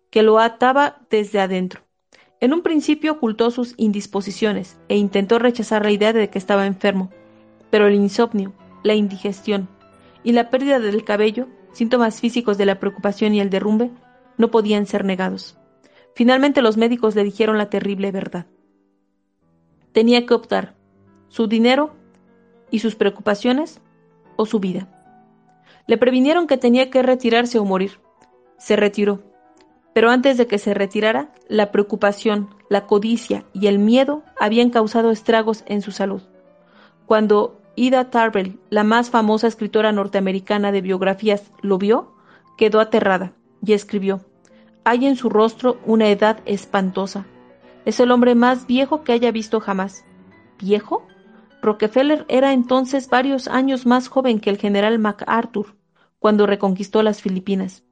que lo ataba desde adentro. En un principio ocultó sus indisposiciones e intentó rechazar la idea de que estaba enfermo, pero el insomnio, la indigestión y la pérdida del cabello, síntomas físicos de la preocupación y el derrumbe, no podían ser negados. Finalmente los médicos le dijeron la terrible verdad. Tenía que optar su dinero y sus preocupaciones o su vida. Le previnieron que tenía que retirarse o morir. Se retiró. Pero antes de que se retirara, la preocupación, la codicia y el miedo habían causado estragos en su salud. Cuando Ida Tarbell, la más famosa escritora norteamericana de biografías, lo vio, quedó aterrada y escribió hay en su rostro una edad espantosa. Es el hombre más viejo que haya visto jamás. ¿Viejo? Rockefeller era entonces varios años más joven que el general MacArthur cuando reconquistó las Filipinas.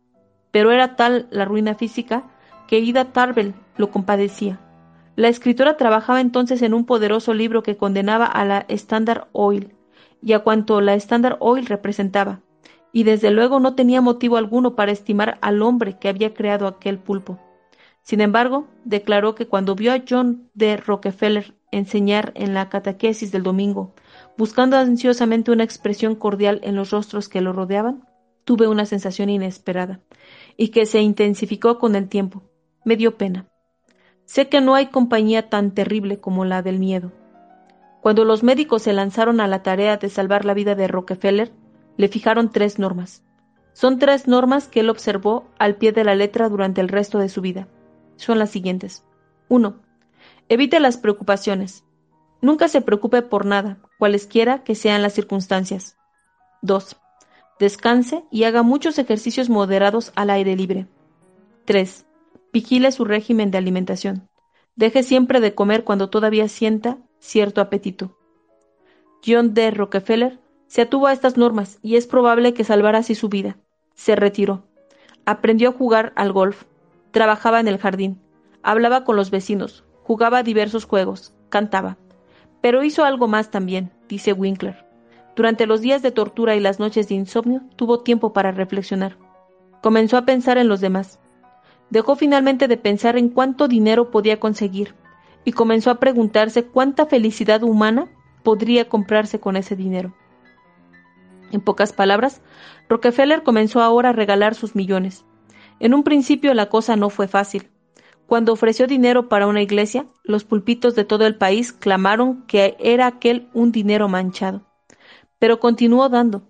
Pero era tal la ruina física que Ida Tarbell lo compadecía. La escritora trabajaba entonces en un poderoso libro que condenaba a la Standard Oil y a cuanto la Standard Oil representaba y desde luego no tenía motivo alguno para estimar al hombre que había creado aquel pulpo. Sin embargo, declaró que cuando vio a John D. Rockefeller enseñar en la catequesis del domingo, buscando ansiosamente una expresión cordial en los rostros que lo rodeaban, tuve una sensación inesperada, y que se intensificó con el tiempo. Me dio pena. Sé que no hay compañía tan terrible como la del miedo. Cuando los médicos se lanzaron a la tarea de salvar la vida de Rockefeller, le fijaron tres normas. Son tres normas que él observó al pie de la letra durante el resto de su vida. Son las siguientes. 1. Evite las preocupaciones. Nunca se preocupe por nada, cualesquiera que sean las circunstancias. 2. Descanse y haga muchos ejercicios moderados al aire libre. 3. Vigile su régimen de alimentación. Deje siempre de comer cuando todavía sienta cierto apetito. John D. Rockefeller se atuvo a estas normas y es probable que salvara así su vida. Se retiró. Aprendió a jugar al golf. Trabajaba en el jardín. Hablaba con los vecinos. Jugaba diversos juegos. Cantaba. Pero hizo algo más también, dice Winkler. Durante los días de tortura y las noches de insomnio tuvo tiempo para reflexionar. Comenzó a pensar en los demás. Dejó finalmente de pensar en cuánto dinero podía conseguir y comenzó a preguntarse cuánta felicidad humana podría comprarse con ese dinero. En pocas palabras, Rockefeller comenzó ahora a regalar sus millones. En un principio la cosa no fue fácil. Cuando ofreció dinero para una iglesia, los pulpitos de todo el país clamaron que era aquel un dinero manchado. Pero continuó dando.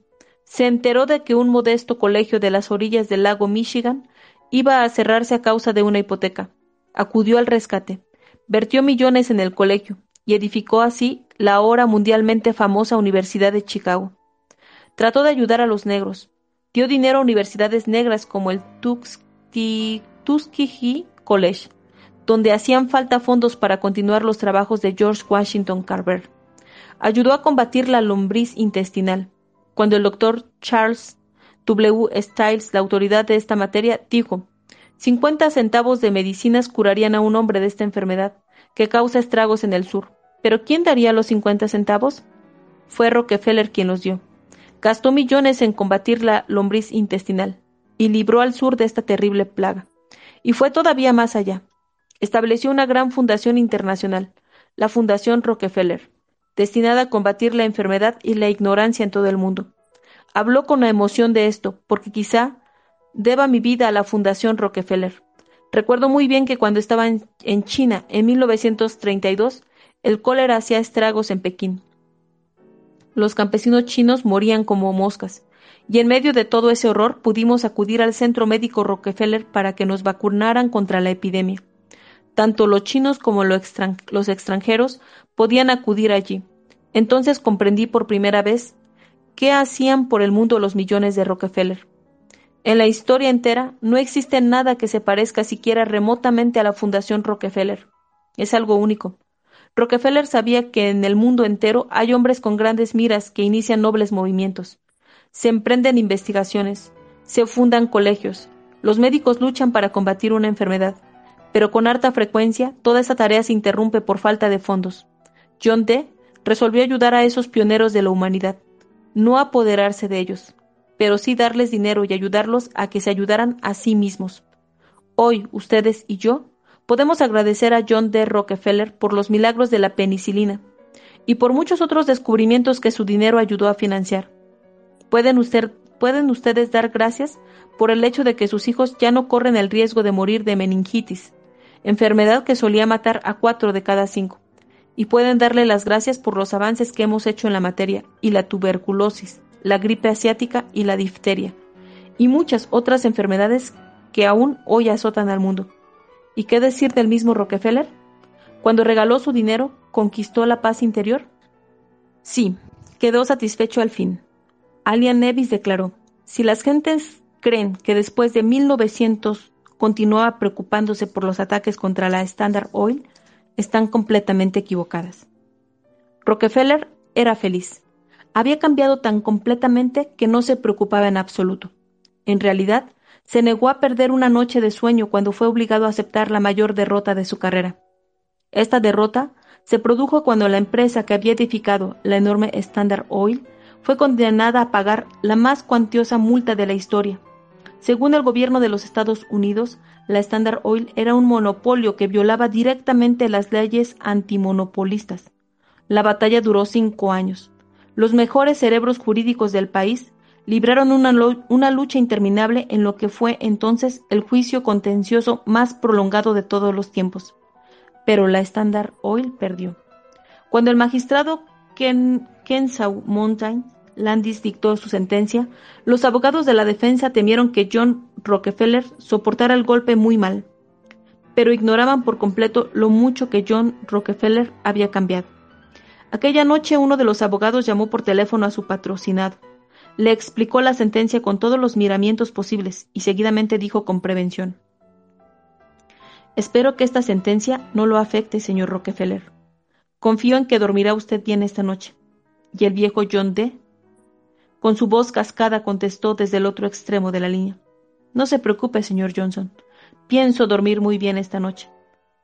Se enteró de que un modesto colegio de las orillas del lago Michigan iba a cerrarse a causa de una hipoteca. Acudió al rescate, vertió millones en el colegio y edificó así la ahora mundialmente famosa Universidad de Chicago. Trató de ayudar a los negros. Dio dinero a universidades negras como el Tuskegee College, donde hacían falta fondos para continuar los trabajos de George Washington Carver. Ayudó a combatir la lombriz intestinal. Cuando el doctor Charles W. Stiles, la autoridad de esta materia, dijo, 50 centavos de medicinas curarían a un hombre de esta enfermedad, que causa estragos en el sur. ¿Pero quién daría los 50 centavos? Fue Rockefeller quien los dio. Gastó millones en combatir la lombriz intestinal y libró al sur de esta terrible plaga y fue todavía más allá. Estableció una gran fundación internacional, la Fundación Rockefeller, destinada a combatir la enfermedad y la ignorancia en todo el mundo. Habló con emoción de esto, porque quizá deba mi vida a la Fundación Rockefeller. Recuerdo muy bien que cuando estaba en, en China en 1932, el cólera hacía estragos en Pekín. Los campesinos chinos morían como moscas y en medio de todo ese horror pudimos acudir al Centro Médico Rockefeller para que nos vacunaran contra la epidemia. Tanto los chinos como los extranjeros podían acudir allí. Entonces comprendí por primera vez qué hacían por el mundo los millones de Rockefeller. En la historia entera no existe nada que se parezca siquiera remotamente a la Fundación Rockefeller. Es algo único. Rockefeller sabía que en el mundo entero hay hombres con grandes miras que inician nobles movimientos se emprenden investigaciones, se fundan colegios, los médicos luchan para combatir una enfermedad, pero con harta frecuencia toda esa tarea se interrumpe por falta de fondos. John D. resolvió ayudar a esos pioneros de la humanidad, no apoderarse de ellos, pero sí darles dinero y ayudarlos a que se ayudaran a sí mismos. Hoy, ustedes y yo podemos agradecer a John D. Rockefeller por los milagros de la penicilina y por muchos otros descubrimientos que su dinero ayudó a financiar. Pueden, pueden ustedes dar gracias por el hecho de que sus hijos ya no corren el riesgo de morir de meningitis, enfermedad que solía matar a cuatro de cada cinco, y pueden darle las gracias por los avances que hemos hecho en la materia y la tuberculosis, la gripe asiática y la difteria, y muchas otras enfermedades que aún hoy azotan al mundo. ¿Y qué decir del mismo Rockefeller? Cuando regaló su dinero, ¿conquistó la paz interior? Sí, quedó satisfecho al fin. Alian Nevis declaró, si las gentes creen que después de 1900 continúa preocupándose por los ataques contra la Standard Oil, están completamente equivocadas. Rockefeller era feliz. Había cambiado tan completamente que no se preocupaba en absoluto. En realidad, se negó a perder una noche de sueño cuando fue obligado a aceptar la mayor derrota de su carrera. Esta derrota se produjo cuando la empresa que había edificado la enorme Standard Oil fue condenada a pagar la más cuantiosa multa de la historia. Según el gobierno de los Estados Unidos, la Standard Oil era un monopolio que violaba directamente las leyes antimonopolistas. La batalla duró cinco años. Los mejores cerebros jurídicos del país libraron una, una, lucha interminable en lo que fue entonces el juicio contencioso más prolongado de todos los tiempos. Pero la Standard Oil perdió. Cuando el magistrado Ken, Kensaw Mountain Landis dictó su sentencia, los abogados de la defensa temieron que John Rockefeller soportara el golpe muy mal, pero ignoraban por completo lo mucho que John Rockefeller había cambiado. Aquella noche uno de los abogados llamó por teléfono a su patrocinado, le explicó la sentencia con todos los miramientos posibles y seguidamente dijo con prevención Espero que esta sentencia no lo afecte, señor Rockefeller. Confío en que dormirá usted bien esta noche. Y el viejo John D. Con su voz cascada contestó desde el otro extremo de la línea. No se preocupe, señor Johnson. Pienso dormir muy bien esta noche.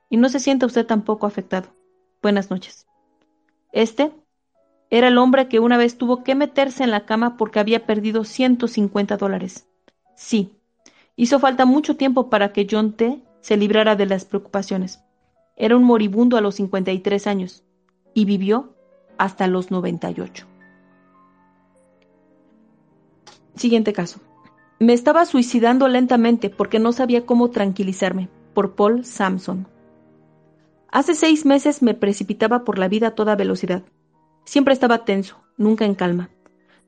Y no se sienta usted tampoco afectado. Buenas noches. Este era el hombre que una vez tuvo que meterse en la cama porque había perdido 150 dólares. Sí, Hizo falta mucho tiempo para que John T. se librara de las preocupaciones. Era un moribundo a los 53 años y vivió hasta los 98. Siguiente caso. Me estaba suicidando lentamente porque no sabía cómo tranquilizarme. Por Paul Samson. Hace seis meses me precipitaba por la vida a toda velocidad. Siempre estaba tenso, nunca en calma.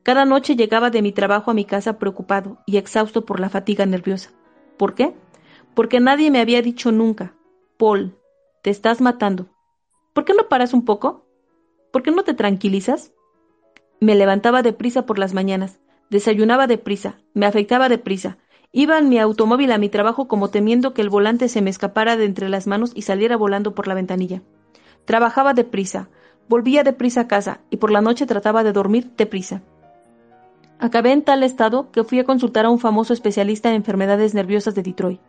Cada noche llegaba de mi trabajo a mi casa preocupado y exhausto por la fatiga nerviosa. ¿Por qué? Porque nadie me había dicho nunca, Paul, te estás matando. ¿Por qué no paras un poco? ¿Por qué no te tranquilizas? Me levantaba deprisa por las mañanas, desayunaba deprisa, me afeitaba deprisa, iba en mi automóvil a mi trabajo como temiendo que el volante se me escapara de entre las manos y saliera volando por la ventanilla. Trabajaba deprisa, volvía deprisa a casa y por la noche trataba de dormir deprisa. Acabé en tal estado que fui a consultar a un famoso especialista en enfermedades nerviosas de Detroit.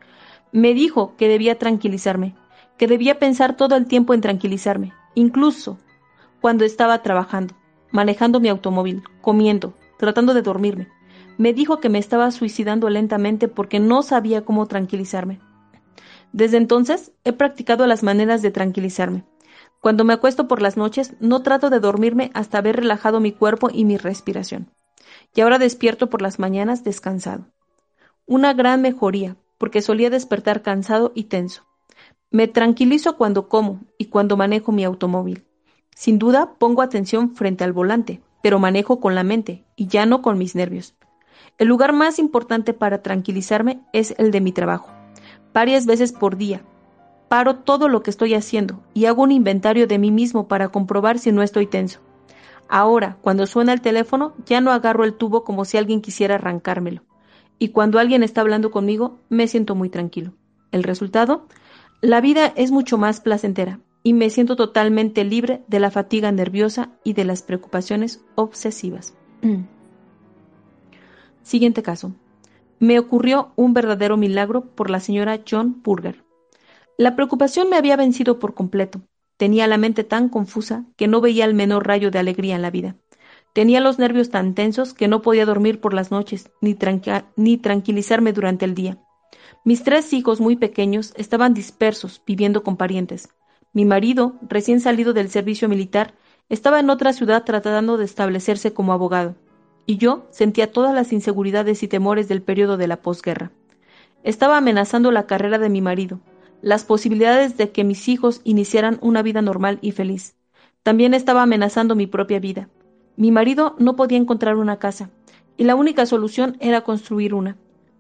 Me dijo que debía tranquilizarme, que debía pensar todo el tiempo en tranquilizarme, incluso cuando estaba trabajando, manejando mi automóvil, comiendo, tratando de dormirme. Me dijo que me estaba suicidando lentamente porque no sabía cómo tranquilizarme. Desde entonces he practicado las maneras de tranquilizarme. Cuando me acuesto por las noches, no trato de dormirme hasta haber relajado mi cuerpo y mi respiración y ahora despierto por las mañanas descansado. Una gran mejoría, porque solía despertar cansado y tenso. Me tranquilizo cuando como y cuando manejo mi automóvil. Sin duda pongo atención frente al volante, pero manejo con la mente y ya no con mis nervios. El lugar más importante para tranquilizarme es el de mi trabajo. Varias veces por día. Paro todo lo que estoy haciendo y hago un inventario de mí mismo para comprobar si no estoy tenso. Ahora, cuando suena el teléfono, ya no agarro el tubo como si alguien quisiera arrancármelo. Y cuando alguien está hablando conmigo, me siento muy tranquilo. El resultado, la vida es mucho más placentera y me siento totalmente libre de la fatiga nerviosa y de las preocupaciones obsesivas. Siguiente caso. Me ocurrió un verdadero milagro por la señora John Burger. La preocupación me había vencido por completo. Tenía la mente tan confusa que no veía el menor rayo de alegría en la vida. Tenía los nervios tan tensos que no podía dormir por las noches, ni, tranquilizarme durante el día. Mis tres hijos muy pequeños estaban dispersos, viviendo con parientes. Mi marido, recién salido del servicio militar, estaba en otra ciudad tratando de establecerse como abogado, y yo sentía todas las inseguridades y temores del periodo de la posguerra. Estaba amenazando la carrera de mi marido, las posibilidades de que mis hijos iniciaran una vida normal y feliz. También estaba amenazando mi propia vida. Mi marido no podía encontrar una casa, y la única solución era construir una.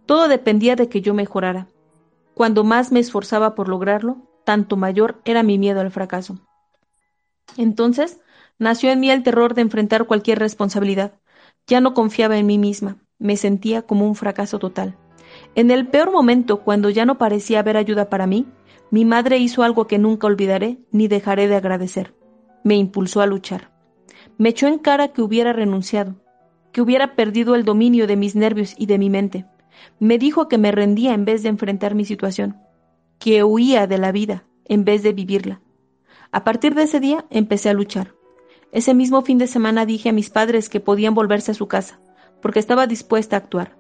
Todo dependía de que yo mejorara. Cuando más me esforzaba por lograrlo, tanto mayor era mi miedo al fracaso. Entonces, nació en mí el terror de enfrentar cualquier responsabilidad. Ya no confiaba en mí misma, me sentía como un fracaso total. En el peor momento, cuando ya no parecía haber ayuda para mí, mi madre hizo algo que nunca olvidaré ni dejaré de agradecer. Me impulsó a luchar. Me echó en cara que hubiera renunciado, que hubiera perdido el dominio de mis nervios y de mi mente. Me dijo que me rendía en vez de enfrentar mi situación, que huía de la vida en vez de vivirla. A partir de ese día empecé a luchar. Ese mismo fin de semana dije a mis padres que podían volverse a su casa, porque estaba dispuesta a actuar.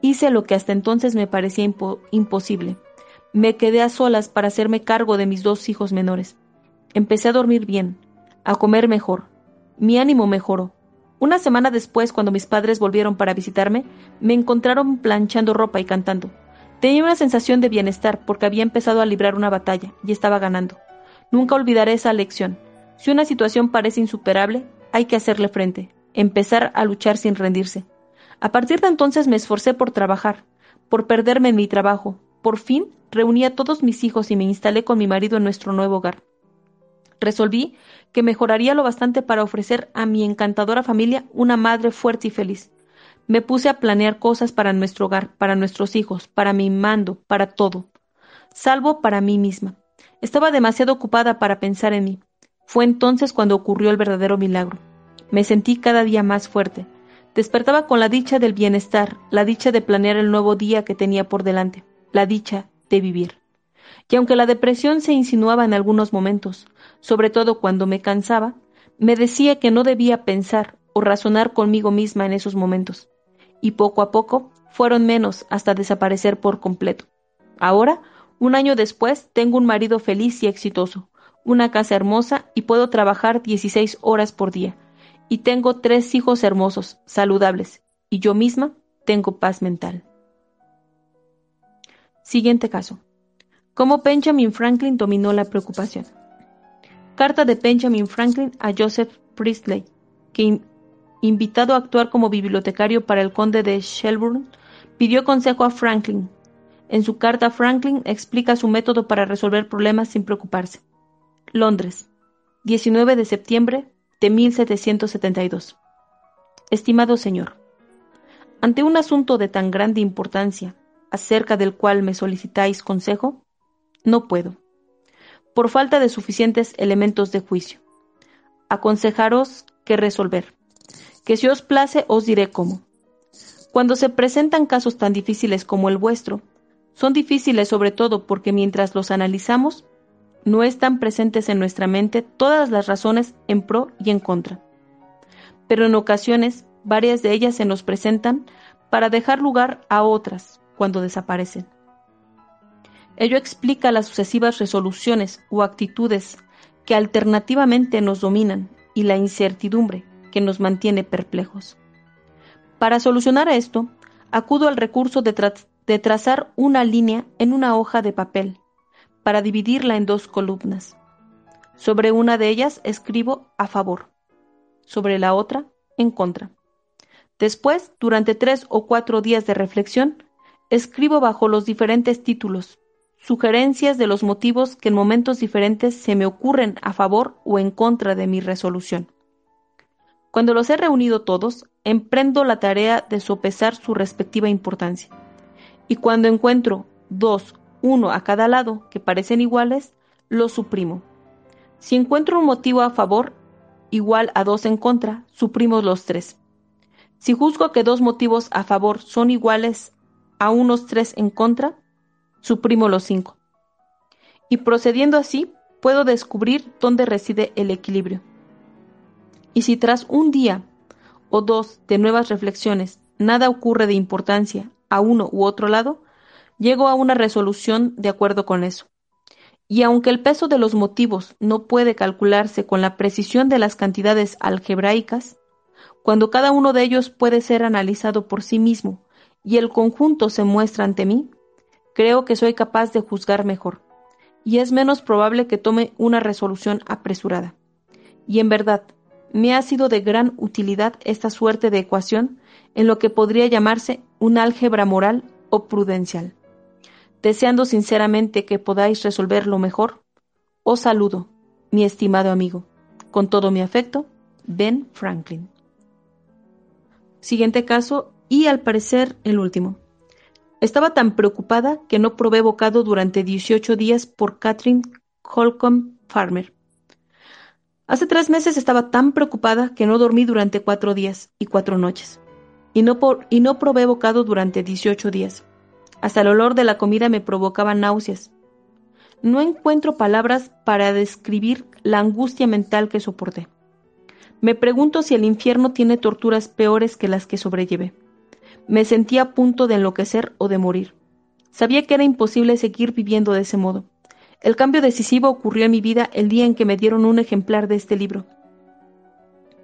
Hice lo que hasta entonces me parecía imposible. Me quedé a solas para hacerme cargo de mis dos hijos menores. Empecé a dormir bien, a comer mejor. Mi ánimo mejoró. Una semana después, cuando mis padres volvieron para visitarme, me encontraron planchando ropa y cantando. Tenía una sensación de bienestar porque había empezado a librar una batalla y estaba ganando. Nunca olvidaré esa lección. Si una situación parece insuperable, hay que hacerle frente, empezar a luchar sin rendirse. A partir de entonces me esforcé por trabajar, por perderme en mi trabajo. Por fin reuní a todos mis hijos y me instalé con mi marido en nuestro nuevo hogar. Resolví que mejoraría lo bastante para ofrecer a mi encantadora familia una madre fuerte y feliz. Me puse a planear cosas para nuestro hogar, para nuestros hijos, para mi mando, para todo, salvo para mí misma. Estaba demasiado ocupada para pensar en mí. Fue entonces cuando ocurrió el verdadero milagro. Me sentí cada día más fuerte, Despertaba con la dicha del bienestar, la dicha de planear el nuevo día que tenía por delante, la dicha de vivir. Y aunque la depresión se insinuaba en algunos momentos, sobre todo cuando me cansaba, me decía que no debía pensar o razonar conmigo misma en esos momentos. Y poco a poco fueron menos hasta desaparecer por completo. Ahora, un año después, tengo un marido feliz y exitoso, una casa hermosa y puedo trabajar 16 horas por día. Y tengo tres hijos hermosos, saludables, y yo misma tengo paz mental. Siguiente caso. ¿Cómo Benjamin Franklin dominó la preocupación? Carta de Benjamin Franklin a Joseph Priestley, que invitado a actuar como bibliotecario para el conde de Shelburne, pidió consejo a Franklin. En su carta, Franklin explica su método para resolver problemas sin preocuparse. Londres, 19 de septiembre de 1772. Estimado señor, ante un asunto de tan grande importancia, acerca del cual me solicitáis consejo, no puedo, por falta de suficientes elementos de juicio. Aconsejaros que resolver, que si os place os diré cómo. Cuando se presentan casos tan difíciles como el vuestro, son difíciles sobre todo porque mientras los analizamos, no están presentes en nuestra mente todas las razones en pro y en contra. Pero en ocasiones, varias de ellas se nos presentan para dejar lugar a otras cuando desaparecen. Ello explica las sucesivas resoluciones o actitudes que alternativamente nos dominan y la incertidumbre que nos mantiene perplejos. Para solucionar esto, acudo al recurso de, trazar una línea en una hoja de papel para dividirla en dos columnas. Sobre una de ellas escribo a favor, sobre la otra en contra. Después, durante tres o cuatro días de reflexión, escribo bajo los diferentes títulos, sugerencias de los motivos que en momentos diferentes se me ocurren a favor o en contra de mi resolución. Cuando los he reunido todos, emprendo la tarea de sopesar su respectiva importancia. Y cuando encuentro dos uno a cada lado que parecen iguales, los suprimo. Si encuentro un motivo a favor igual a dos en contra, suprimo los tres. Si juzgo que dos motivos a favor son iguales a unos tres en contra, suprimo los cinco. Y procediendo así, puedo descubrir dónde reside el equilibrio. Y si tras un día o dos de nuevas reflexiones nada ocurre de importancia a uno u otro lado, Llego a una resolución de acuerdo con eso. Y aunque el peso de los motivos no puede calcularse con la precisión de las cantidades algebraicas, cuando cada uno de ellos puede ser analizado por sí mismo y el conjunto se muestra ante mí, creo que soy capaz de juzgar mejor, y es menos probable que tome una resolución apresurada. Y en verdad, me ha sido de gran utilidad esta suerte de ecuación en lo que podría llamarse un álgebra moral o prudencial. Deseando sinceramente que podáis resolverlo mejor, os saludo, mi estimado amigo. Con todo mi afecto, Ben Franklin. Siguiente caso, y al parecer el último. Estaba tan preocupada que no probé bocado durante 18 días por Catherine Holcomb Farmer. Hace tres meses estaba tan preocupada que no dormí durante cuatro días y cuatro noches. Y no, por, y no probé bocado durante 18 días. Hasta el olor de la comida me provocaba náuseas. No encuentro palabras para describir la angustia mental que soporté. Me pregunto si el infierno tiene torturas peores que las que sobrellevé. Me sentía a punto de enloquecer o de morir. Sabía que era imposible seguir viviendo de ese modo. El cambio decisivo ocurrió en mi vida el día en que me dieron un ejemplar de este libro.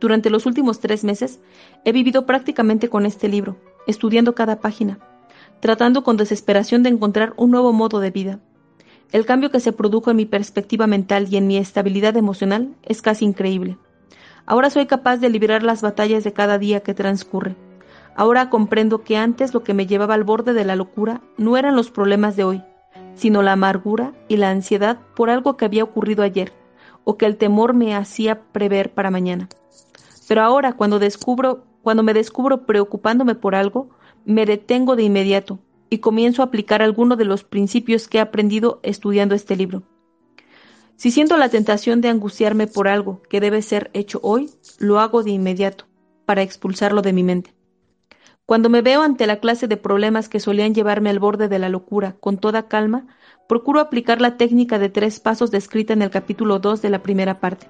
Durante los últimos tres meses he vivido prácticamente con este libro, estudiando cada página tratando con desesperación de encontrar un nuevo modo de vida. El cambio que se produjo en mi perspectiva mental y en mi estabilidad emocional es casi increíble. Ahora soy capaz de liberar las batallas de cada día que transcurre. Ahora comprendo que antes lo que me llevaba al borde de la locura no eran los problemas de hoy, sino la amargura y la ansiedad por algo que había ocurrido ayer, o que el temor me hacía prever para mañana. Pero ahora, cuando descubro, cuando me descubro preocupándome por algo, me detengo de inmediato y comienzo a aplicar algunos de los principios que he aprendido estudiando este libro. Si siento la tentación de angustiarme por algo que debe ser hecho hoy, lo hago de inmediato, para expulsarlo de mi mente. Cuando me veo ante la clase de problemas que solían llevarme al borde de la locura con toda calma, procuro aplicar la técnica de tres pasos descrita en el capítulo 2 de la primera parte.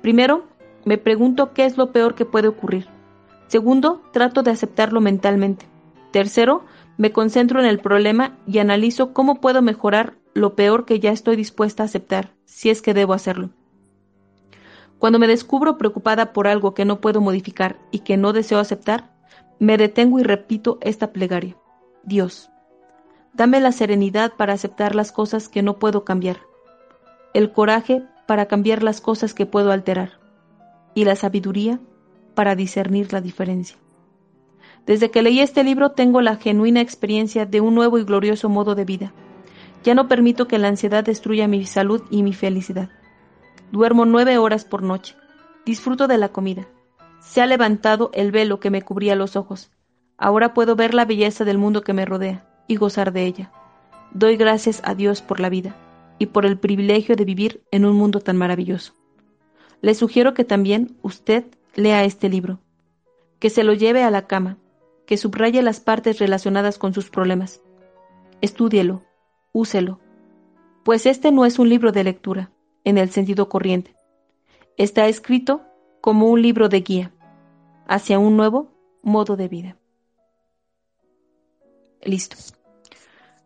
Primero, me pregunto qué es lo peor que puede ocurrir. Segundo, trato de aceptarlo mentalmente. Tercero, me concentro en el problema y analizo cómo puedo mejorar lo peor que ya estoy dispuesta a aceptar, si es que debo hacerlo. Cuando me descubro preocupada por algo que no puedo modificar y que no deseo aceptar, me detengo y repito esta plegaria. Dios, dame la serenidad para aceptar las cosas que no puedo cambiar, el coraje para cambiar las cosas que puedo alterar y la sabiduría para discernir la diferencia. Desde que leí este libro tengo la genuina experiencia de un nuevo y glorioso modo de vida. Ya no permito que la ansiedad destruya mi salud y mi felicidad. Duermo nueve horas por noche. Disfruto de la comida. Se ha levantado el velo que me cubría los ojos. Ahora puedo ver la belleza del mundo que me rodea y gozar de ella. Doy gracias a Dios por la vida y por el privilegio de vivir en un mundo tan maravilloso. Le sugiero que también usted lea este libro, que se lo lleve a la cama, que subraye las partes relacionadas con sus problemas. Estúdielo, úselo, pues este no es un libro de lectura, en el sentido corriente. Está escrito como un libro de guía hacia un nuevo modo de vida. Listo.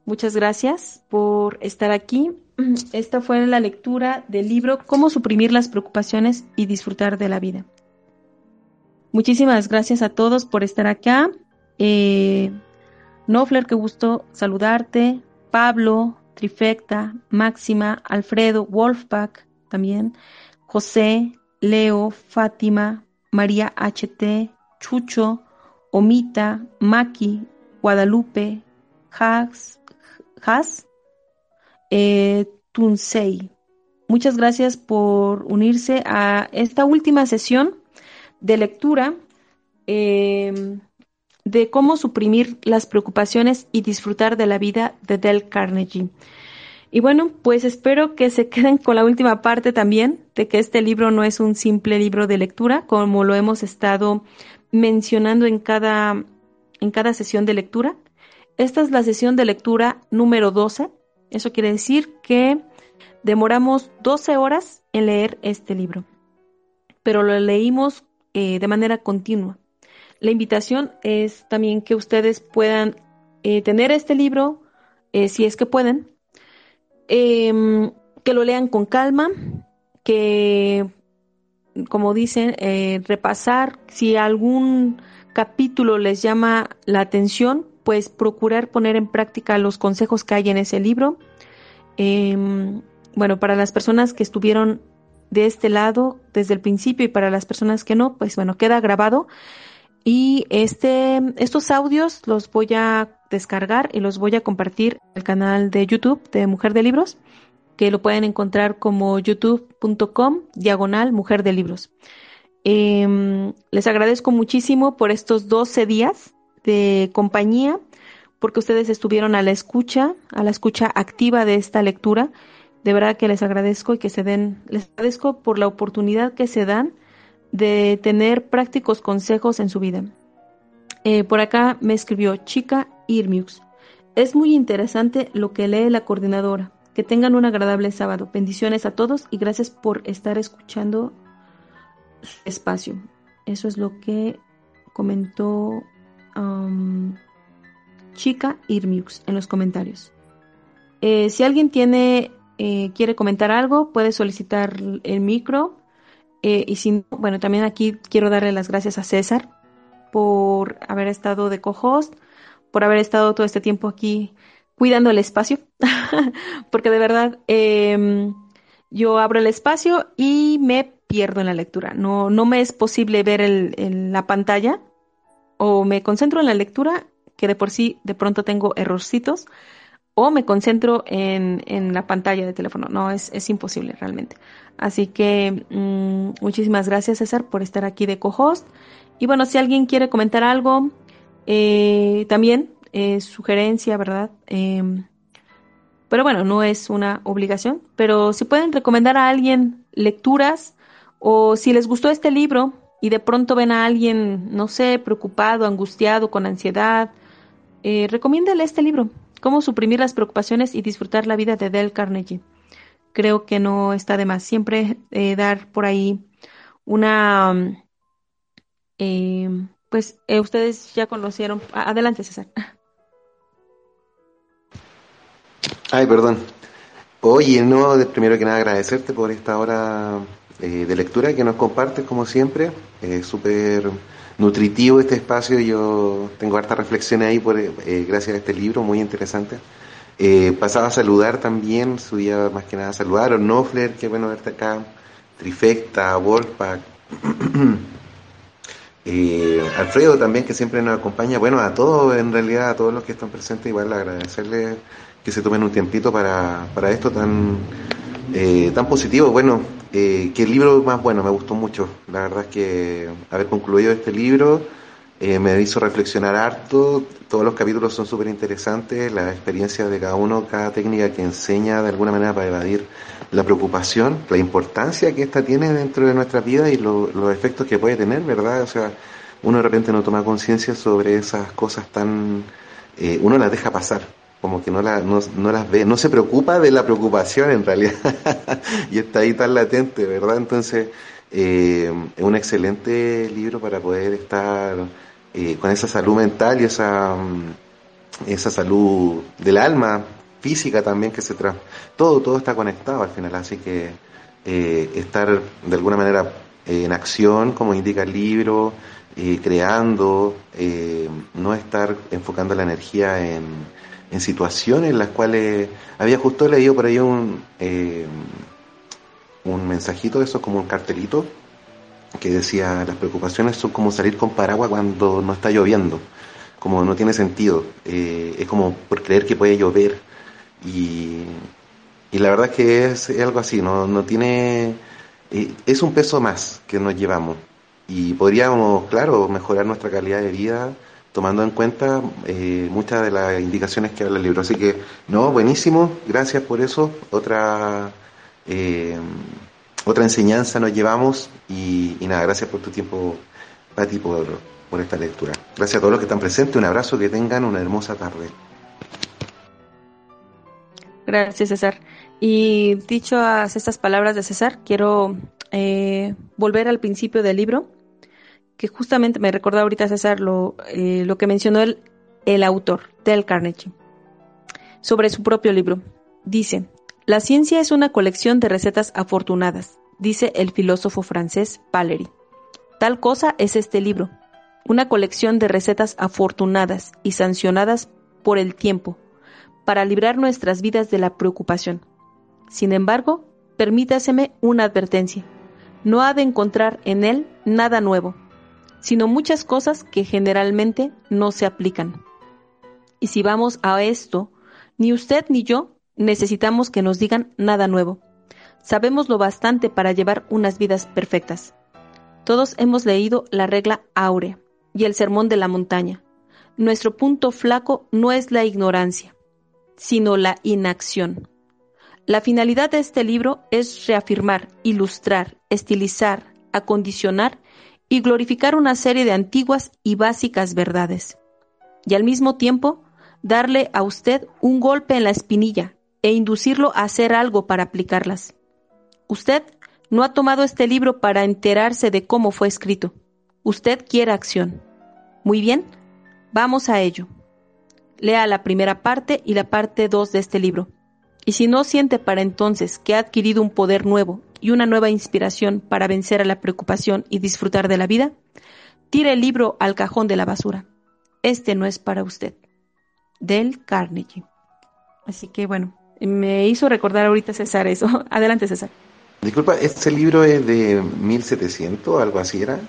Muchas gracias por estar aquí. Esta fue la lectura del libro Cómo suprimir las preocupaciones y disfrutar de la vida. Muchísimas gracias a todos por estar acá. Eh, Nofler, qué gusto saludarte. Pablo, Trifecta, Máxima, Alfredo, Wolfpack también, José, Leo, Fátima, María HT, Chucho, Omita, Maki, Guadalupe, Has, Has eh, Tunsei. Muchas gracias por unirse a esta última sesión de lectura. Eh, de cómo suprimir las preocupaciones y disfrutar de la vida de Del Carnegie. Y bueno, pues espero que se queden con la última parte también, de que este libro no es un simple libro de lectura, como lo hemos estado mencionando en cada, en cada sesión de lectura. Esta es la sesión de lectura número 12. Eso quiere decir que demoramos 12 horas en leer este libro, pero lo leímos eh, de manera continua. La invitación es también que ustedes puedan eh, tener este libro, eh, si es que pueden, em, que lo lean con calma, que, como dicen, eh, repasar si algún capítulo les llama la atención, pues procurar poner en práctica los consejos que hay en ese libro. Em, bueno, para las personas que estuvieron de este lado desde el principio y para las personas que no, pues bueno, queda grabado y este, estos audios los voy a descargar y los voy a compartir el canal de YouTube de Mujer de Libros, que lo pueden encontrar como youtube.com diagonal Mujer de Libros. Em, les agradezco muchísimo por estos 12 días de compañía, porque ustedes estuvieron a la escucha, a la escucha activa de esta lectura. De verdad que les agradezco y que se den, les agradezco por la oportunidad que se dan de tener prácticos consejos en su vida. Eh, por acá me escribió Chica Irmiux. Es muy interesante lo que lee la coordinadora. Que tengan un agradable sábado. Bendiciones a todos y gracias por estar escuchando espacio. Eso es lo que comentó um, Chica Irmiux en los comentarios. Eh, si alguien tiene, eh, quiere comentar algo, puede solicitar el micro eh, y si bueno, también aquí quiero darle las gracias a César por haber estado de co-host, por haber estado todo este tiempo aquí cuidando el espacio, porque de verdad em, yo abro el espacio y me pierdo en la lectura. No, no me es posible ver el, la pantalla o me concentro en la lectura, que de por sí de pronto tengo errorcitos, o me concentro en, en la pantalla de teléfono. No, es, es imposible realmente. Así que mm, muchísimas gracias César por estar aquí de co-host. Y bueno, si alguien quiere comentar algo, eh, también eh, sugerencia, ¿verdad? Em, pero bueno, no es una obligación. Pero si pueden recomendar a alguien lecturas o si les gustó este libro y de pronto ven a alguien, no sé, preocupado, angustiado, con ansiedad, eh, recomiéndale este libro. Cómo suprimir las preocupaciones y disfrutar la vida de Del Carnegie. Creo que no está de más. Siempre eh, dar por ahí una, eh, pues eh, ustedes ya conocieron. Adelante, César. Ay, perdón. Oye, no, primero que nada agradecerte por esta hora eh, de lectura que nos compartes, como siempre. Es súper nutritivo este espacio. Yo tengo hartas reflexiones ahí por, eh, gracias a este libro, muy interesante. Pasaba a saludar también, subía más que nada a saludar, a Nofler, qué bueno verte acá, Trifecta, Wolfpack, Eh, Alfredo también, que siempre nos acompaña. Bueno, a todos, en realidad, a todos los que están presentes, igual agradecerles que se tomen un tiempito para, para esto tan, eh, tan positivo. Bueno, eh, el libro más bueno, me gustó mucho. La verdad es que haber concluido este libro eh, me hizo reflexionar harto. Todos los capítulos son súper interesantes, la experiencia de cada uno, cada técnica que enseña de alguna manera para evadir la preocupación, la importancia que esta tiene dentro de nuestra vida y los efectos que puede tener, ¿verdad? O sea, uno de repente no toma conciencia sobre esas cosas tan... Eh, uno las deja pasar, como que no, la, no, las ve, no se preocupa de la preocupación en realidad, y está ahí tan latente, ¿verdad? Entonces, eh, es un excelente libro para poder estar eh, con esa salud mental y esa, mm, esa salud del alma, física también que se tra todo todo está conectado al final así que eh, estar de alguna manera en acción como indica el libro eh, creando eh, no estar enfocando la energía en, en, situaciones en las cuales había justo leído por ahí un un mensajito eso como un cartelito que decía las preocupaciones son como salir con paraguas cuando no está lloviendo como no tiene sentido es como por creer que puede llover y, y la verdad es que es, algo así, no, no tiene, eh, es un peso más que nos llevamos y podríamos, claro, mejorar nuestra calidad de vida tomando en cuenta eh, muchas de las indicaciones que habla el libro. Así que, no, buenísimo, gracias por eso. Otra, eh, otra enseñanza nos llevamos y, nada, gracias por tu tiempo, Pati, por, por esta lectura. Gracias a todos los que están presentes, un abrazo, que tengan una hermosa tarde. Gracias, César. Y dichas estas palabras de César, quiero eh, volver al principio del libro, que justamente me recordó ahorita César lo, eh, lo que mencionó el, el autor, Del Carnegie, sobre su propio libro. Dice, la ciencia es una colección de recetas afortunadas, dice el filósofo francés Valéry. Tal cosa es este libro, una colección de recetas afortunadas y sancionadas por el tiempo, para librar nuestras vidas de la preocupación. Sin embargo, permítaseme una advertencia. No ha de encontrar en él nada nuevo, sino muchas cosas que generalmente no se aplican. Y si vamos a esto, ni usted ni yo necesitamos que nos digan nada nuevo. Sabemos lo bastante para llevar unas vidas perfectas. Todos hemos leído la regla áurea y el sermón de la montaña. Nuestro punto flaco no es la ignorancia, sino la inacción. La finalidad de este libro es reafirmar, ilustrar, estilizar, acondicionar y glorificar una serie de antiguas y básicas verdades. Y al mismo tiempo, darle a usted un golpe en la espinilla e inducirlo a hacer algo para aplicarlas. Usted no ha tomado este libro para enterarse de cómo fue escrito. Usted quiere acción. Muy bien, vamos a ello lea la primera parte y la parte 2 de este libro. Y si no siente para entonces que ha adquirido un poder nuevo y una nueva inspiración para vencer a la preocupación y disfrutar de la vida, tire el libro al cajón de la basura. Este no es para usted. Del Carnegie. Así que bueno, me hizo recordar ahorita César eso. Adelante César. Disculpa, ¿este libro es de 1700 algo así era?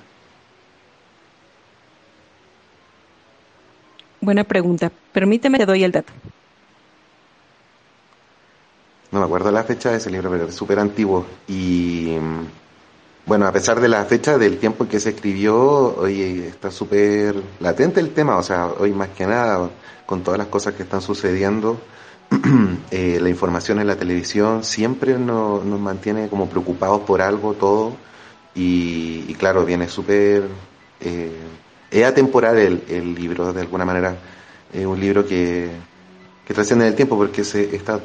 Buena pregunta. Permíteme, te doy el dato. No me acuerdo la fecha de ese libro, pero es súper antiguo. Y bueno, a pesar de la fecha del tiempo en que se escribió, hoy está súper latente el tema. O sea, hoy más que nada, con todas las cosas que están sucediendo, eh, la información en la televisión siempre nos, mantiene como preocupados por algo, todo. Y, claro, viene súper... Eh, es atemporal el, libro, de alguna manera. Es un libro que, que trasciende el tiempo porque se, está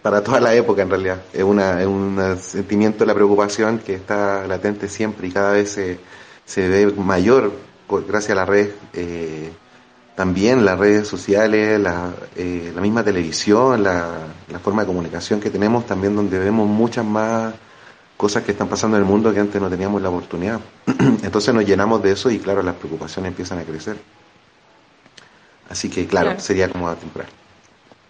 para toda la época en realidad. Es, una, es un sentimiento de la preocupación que está latente siempre y cada vez se, se ve mayor gracias a la red, eh, también las redes sociales, la, eh, la misma televisión, la, la, forma de comunicación que tenemos, también donde vemos muchas más cosas que están pasando en el mundo que antes no teníamos la oportunidad. Entonces nos llenamos de eso y claro, las preocupaciones empiezan a crecer. Así que claro, sería como temprano.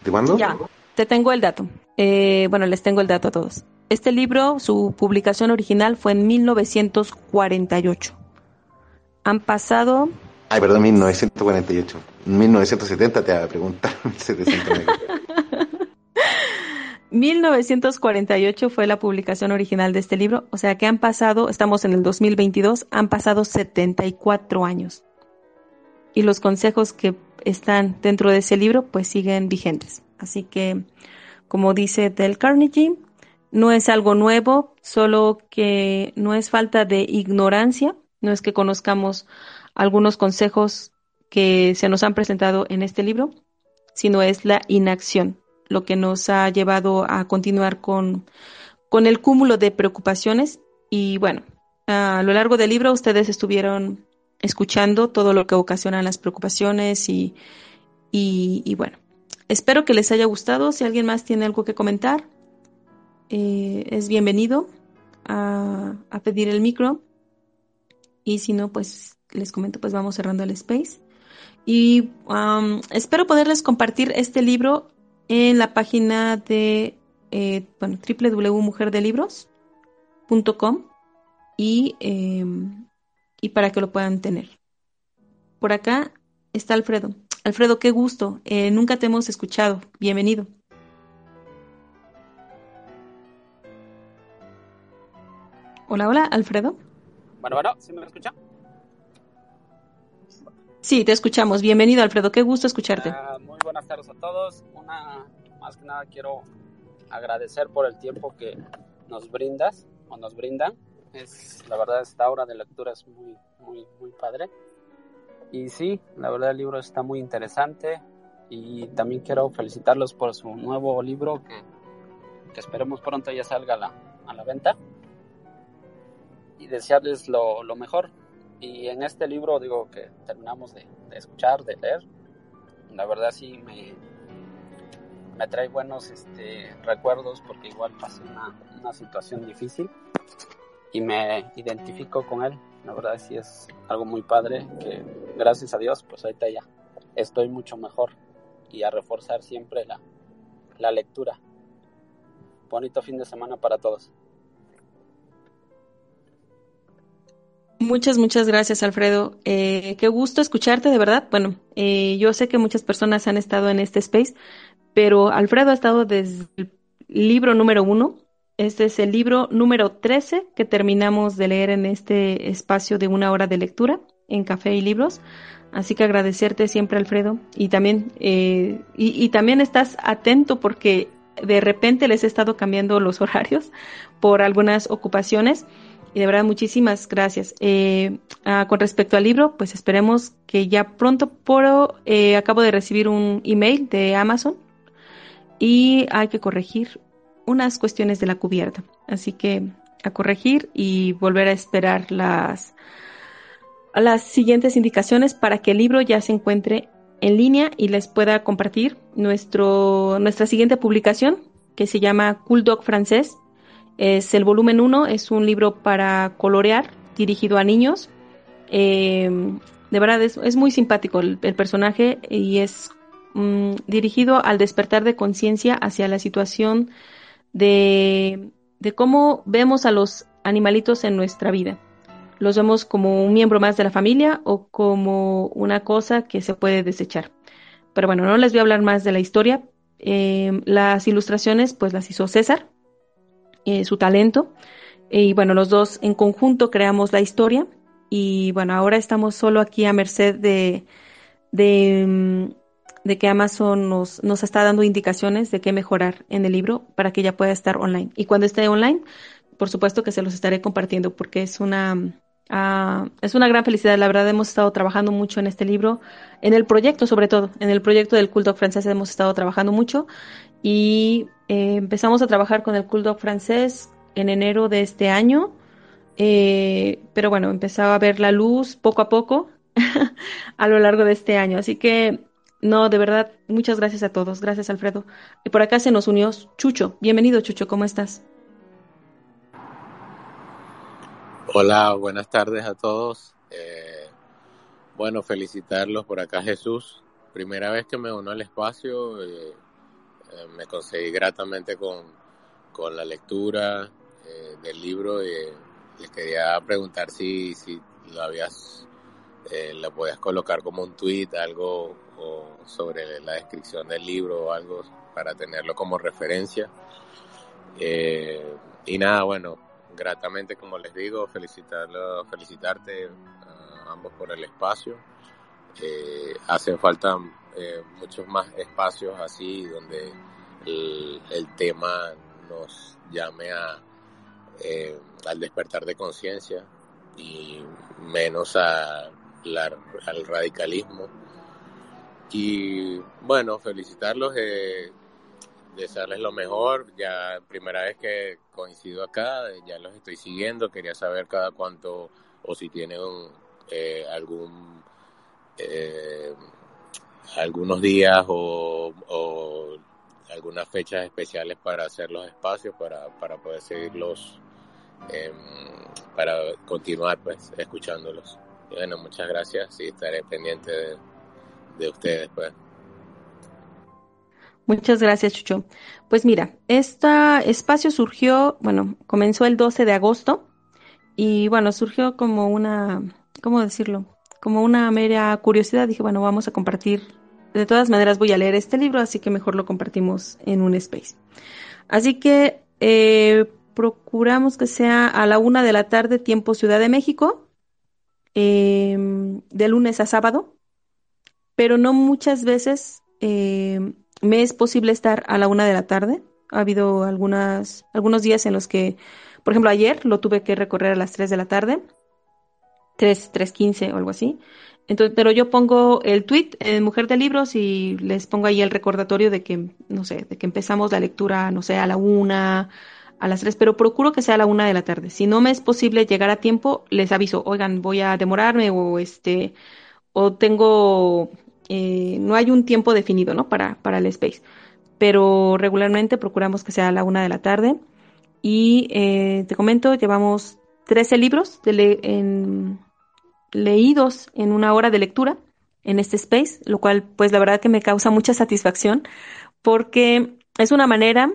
¿De cuándo? Ya, te tengo el dato. Eh, bueno, les tengo el dato a todos. Este libro, su publicación original fue en 1948. Han pasado... Ay, perdón, 1948. 1970 te voy a preguntar. 1948 fue la publicación original de este libro, o sea que han pasado, estamos en el 2022, han pasado 74 años. Y los consejos que están dentro de ese libro pues siguen vigentes. Así que, como dice Del Carnegie, no es algo nuevo, solo que no es falta de ignorancia, no es que conozcamos algunos consejos que se nos han presentado en este libro, sino es la inacción, lo que nos ha llevado a continuar con, con el cúmulo de preocupaciones. Y bueno, a lo largo del libro ustedes estuvieron escuchando todo lo que ocasionan las preocupaciones y, y, bueno, espero que les haya gustado. Si alguien más tiene algo que comentar, eh, es bienvenido a, a, pedir el micro. Y si no, pues les comento, pues vamos cerrando el space. Y um, espero poderles compartir este libro en la página de eh, www.mujerdelibros.com y eh, y para que lo puedan tener. Por acá está Alfredo. Alfredo, qué gusto. Eh, nunca te hemos escuchado. Bienvenido. Hola, hola, Alfredo. Bueno, bueno, ¿sí me escucha? Sí, te escuchamos. Bienvenido, Alfredo. Qué gusto escucharte. Uh, muy buenas tardes a todos. Una, más que nada quiero agradecer por el tiempo que nos brindas o nos brindan es, la verdad, esta hora de lectura es muy, muy, muy padre. Y sí, la verdad el libro está muy interesante y también quiero felicitarlos por su nuevo libro que, que esperemos pronto ya salga a la, a la venta y desearles lo, lo, mejor. Y en este libro digo que terminamos de, escuchar, de leer, la verdad sí me, me trae buenos este, recuerdos porque igual pasé una, una situación difícil y me identifico con él. La verdad sí es algo muy padre que gracias a Dios pues ahorita ya estoy mucho mejor y a reforzar siempre la, la lectura. Bonito fin de semana para todos. Muchas, muchas gracias, Alfredo. Eh, qué gusto escucharte, de verdad. Bueno, eh, yo sé que muchas personas han estado en este space, pero Alfredo ha estado desde el libro número uno, este es el libro número 13 que terminamos de leer en este espacio de una hora de lectura en Café y Libros. Así que agradecerte siempre, Alfredo. Y también, eh, y, también estás atento porque de repente les he estado cambiando los horarios por algunas ocupaciones. Y de verdad, muchísimas gracias. Eh, ah, con respecto al libro, pues esperemos que ya pronto por, eh, acabo de recibir un email de Amazon y hay que corregir unas cuestiones de la cubierta. Así que a corregir y volver a esperar las, las siguientes indicaciones para que el libro ya se encuentre en línea y les pueda compartir nuestro, nuestra siguiente publicación que se llama Cool Dog francés. Es el volumen 1, es un libro para colorear dirigido a niños. Em, de verdad es, muy simpático el, personaje y es mm, dirigido al despertar de conciencia hacia la situación de, cómo vemos a los animalitos en nuestra vida. ¿Los vemos como un miembro más de la familia o como una cosa que se puede desechar? Pero bueno, no les voy a hablar más de la historia. Em, las ilustraciones, pues las hizo César, eh, su talento. Y bueno, los dos en conjunto creamos la historia. Y bueno, ahora estamos solo aquí a merced de, de, em, de que Amazon nos, nos está dando indicaciones de qué mejorar en el libro para que ya pueda estar online. Y cuando esté online, por supuesto que se los estaré compartiendo porque es una, uh, es una gran felicidad. La verdad, hemos estado trabajando mucho en este libro, en el proyecto sobre todo, en el proyecto del culto francés hemos estado trabajando mucho y eh, empezamos a trabajar con el culto francés en enero de este año. Eh, pero bueno, empezaba a ver la luz poco a poco a lo largo de este año. Así que, no, de verdad, muchas gracias a todos. Gracias, Alfredo. Y por acá se nos unió Chucho. Bienvenido, Chucho, ¿cómo estás? Hola, buenas tardes a todos. Eh, bueno, felicitarlos por acá, Jesús. Primera vez que me uno al espacio, eh, eh, me conseguí gratamente con, con la lectura del libro. y les quería preguntar si, si lo habías, lo podías colocar como un tweet, algo sobre la descripción del libro o algo para tenerlo como referencia. y nada, bueno, gratamente, como les digo, felicitarlo, felicitarte a ambos por el espacio. Eh, hacen falta eh, muchos más espacios así donde el, tema nos llame a, eh, al despertar de conciencia y menos a al radicalismo. Y bueno, felicitarlos. Eh, desearles lo mejor. Ya primera vez que coincido acá, ya los estoy siguiendo. Quería saber cada cuánto o si tienen eh, algún algunos días o, algunas fechas especiales para hacer los espacios para, para poder seguirlos em, para continuar pues escuchándolos. bueno, muchas gracias y estaré pendiente de, de ustedes pues. Muchas gracias, Chucho. Pues mira, este espacio surgió, bueno, comenzó el 12 de agosto y bueno, surgió como una, ¿cómo decirlo? Como una mera curiosidad. Dije, bueno, vamos a compartir. De todas maneras voy a leer este libro, así que mejor lo compartimos en un space. Así que eh, procuramos que sea a la una de la tarde, tiempo Ciudad de México, em, de lunes a sábado, pero no muchas veces em, me es posible estar a la una de la tarde. Ha habido algunas, algunos días en los que, por ejemplo, ayer lo tuve que recorrer a las 3 de la tarde, 3, 3.15 o algo así. Entonces, pero yo pongo el tweet en Mujer de Libros y les pongo ahí el recordatorio de que, no sé, de que empezamos la lectura, no sé, a la una, a las tres, pero procuro que sea a la una de la tarde. Si no me es posible llegar a tiempo, les aviso, oigan, voy a demorarme o este, o tengo eh, no hay un tiempo definido, ¿no? Para, para el space. Pero regularmente procuramos que sea a la una de la tarde. Y eh, te comento, llevamos 13 libros leídos en una hora de lectura en este space, lo cual pues la verdad que me causa mucha satisfacción porque es una manera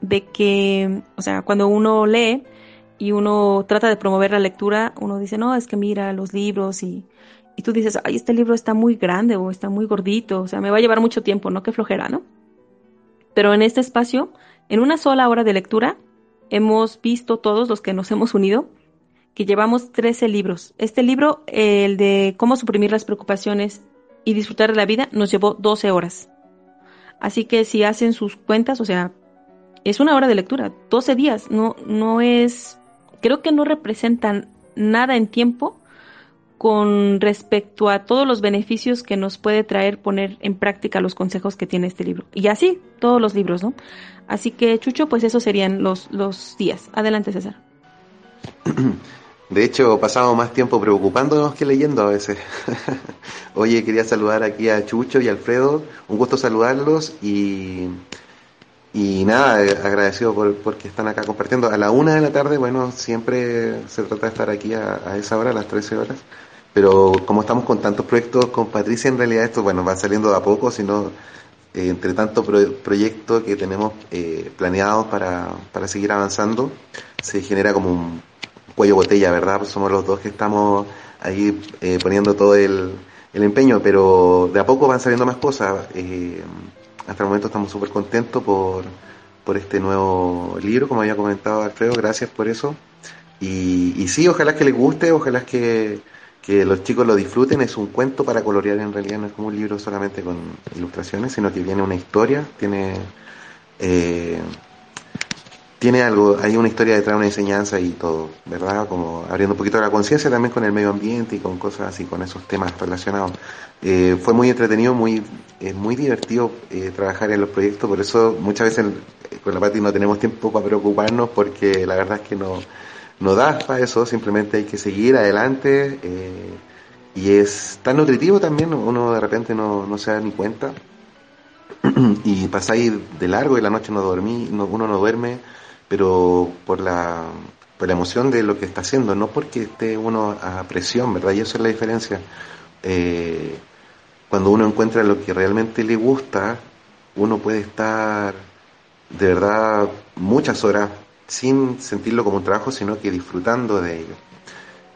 de que, o sea, cuando uno lee y uno trata de promover la lectura, uno dice, no, es que mira los libros y y tú dices, ay, este libro está muy grande o está muy gordito, o sea, me va a llevar mucho tiempo, ¿no? Qué flojera, ¿no? Pero en este espacio, en una sola hora de lectura, hemos visto todos los que nos hemos unido llevamos 13 libros. Este libro, el de cómo suprimir las preocupaciones y disfrutar de la vida, nos llevó 12 horas. Así que si hacen sus cuentas, o sea, es una hora de lectura, 12 días, no, no es, creo que no representan nada en tiempo con respecto a todos los beneficios que nos puede traer poner en práctica los consejos que tiene este libro. Y así, todos los libros, ¿no? Así que, Chucho, pues esos serían los, los días. Adelante, César. De hecho, pasamos más tiempo preocupándonos que leyendo a veces. Oye, quería saludar aquí a Chucho y Alfredo. Un gusto saludarlos y, y nada, agradecido por porque están acá compartiendo. A la una de la tarde, bueno, siempre se trata de estar aquí a, esa hora, a las 13 horas. Pero como estamos con tantos proyectos con Patricia, en realidad esto bueno va saliendo de a poco, sino eh, entre tantos proyectos que tenemos eh, planeados para, para seguir avanzando, se genera como un cuello botella, ¿verdad? Pues somos los dos que estamos ahí eh, poniendo todo el, el, empeño, pero de a poco van saliendo más cosas. Eh, hasta el momento estamos súper contentos por, por este nuevo libro, como había comentado Alfredo, gracias por eso. Y, sí, ojalá que les guste, ojalá que que los chicos lo disfruten, es un cuento para colorear en realidad, no es como un libro solamente con ilustraciones, sino que viene una historia, tiene eh, tiene algo, hay una historia detrás, una enseñanza y todo, ¿verdad? Como abriendo un poquito la conciencia también con el medio ambiente y con cosas así, con esos temas relacionados. Eh, fue muy entretenido, muy es muy divertido eh, trabajar en los proyectos, por eso muchas veces con la Pati no tenemos tiempo para preocuparnos porque la verdad es que no no da para eso, simplemente hay que seguir adelante. Eh, y es tan nutritivo también, uno de repente no, no se da ni cuenta y pasáis de largo y la noche no dormí, no, uno no duerme, pero por la, por la emoción de lo que está haciendo, no porque esté uno a presión, ¿verdad? Y eso es la diferencia. Eh, cuando uno encuentra lo que realmente le gusta, uno puede estar de verdad muchas horas sin sentirlo como un trabajo, sino que disfrutando de ello.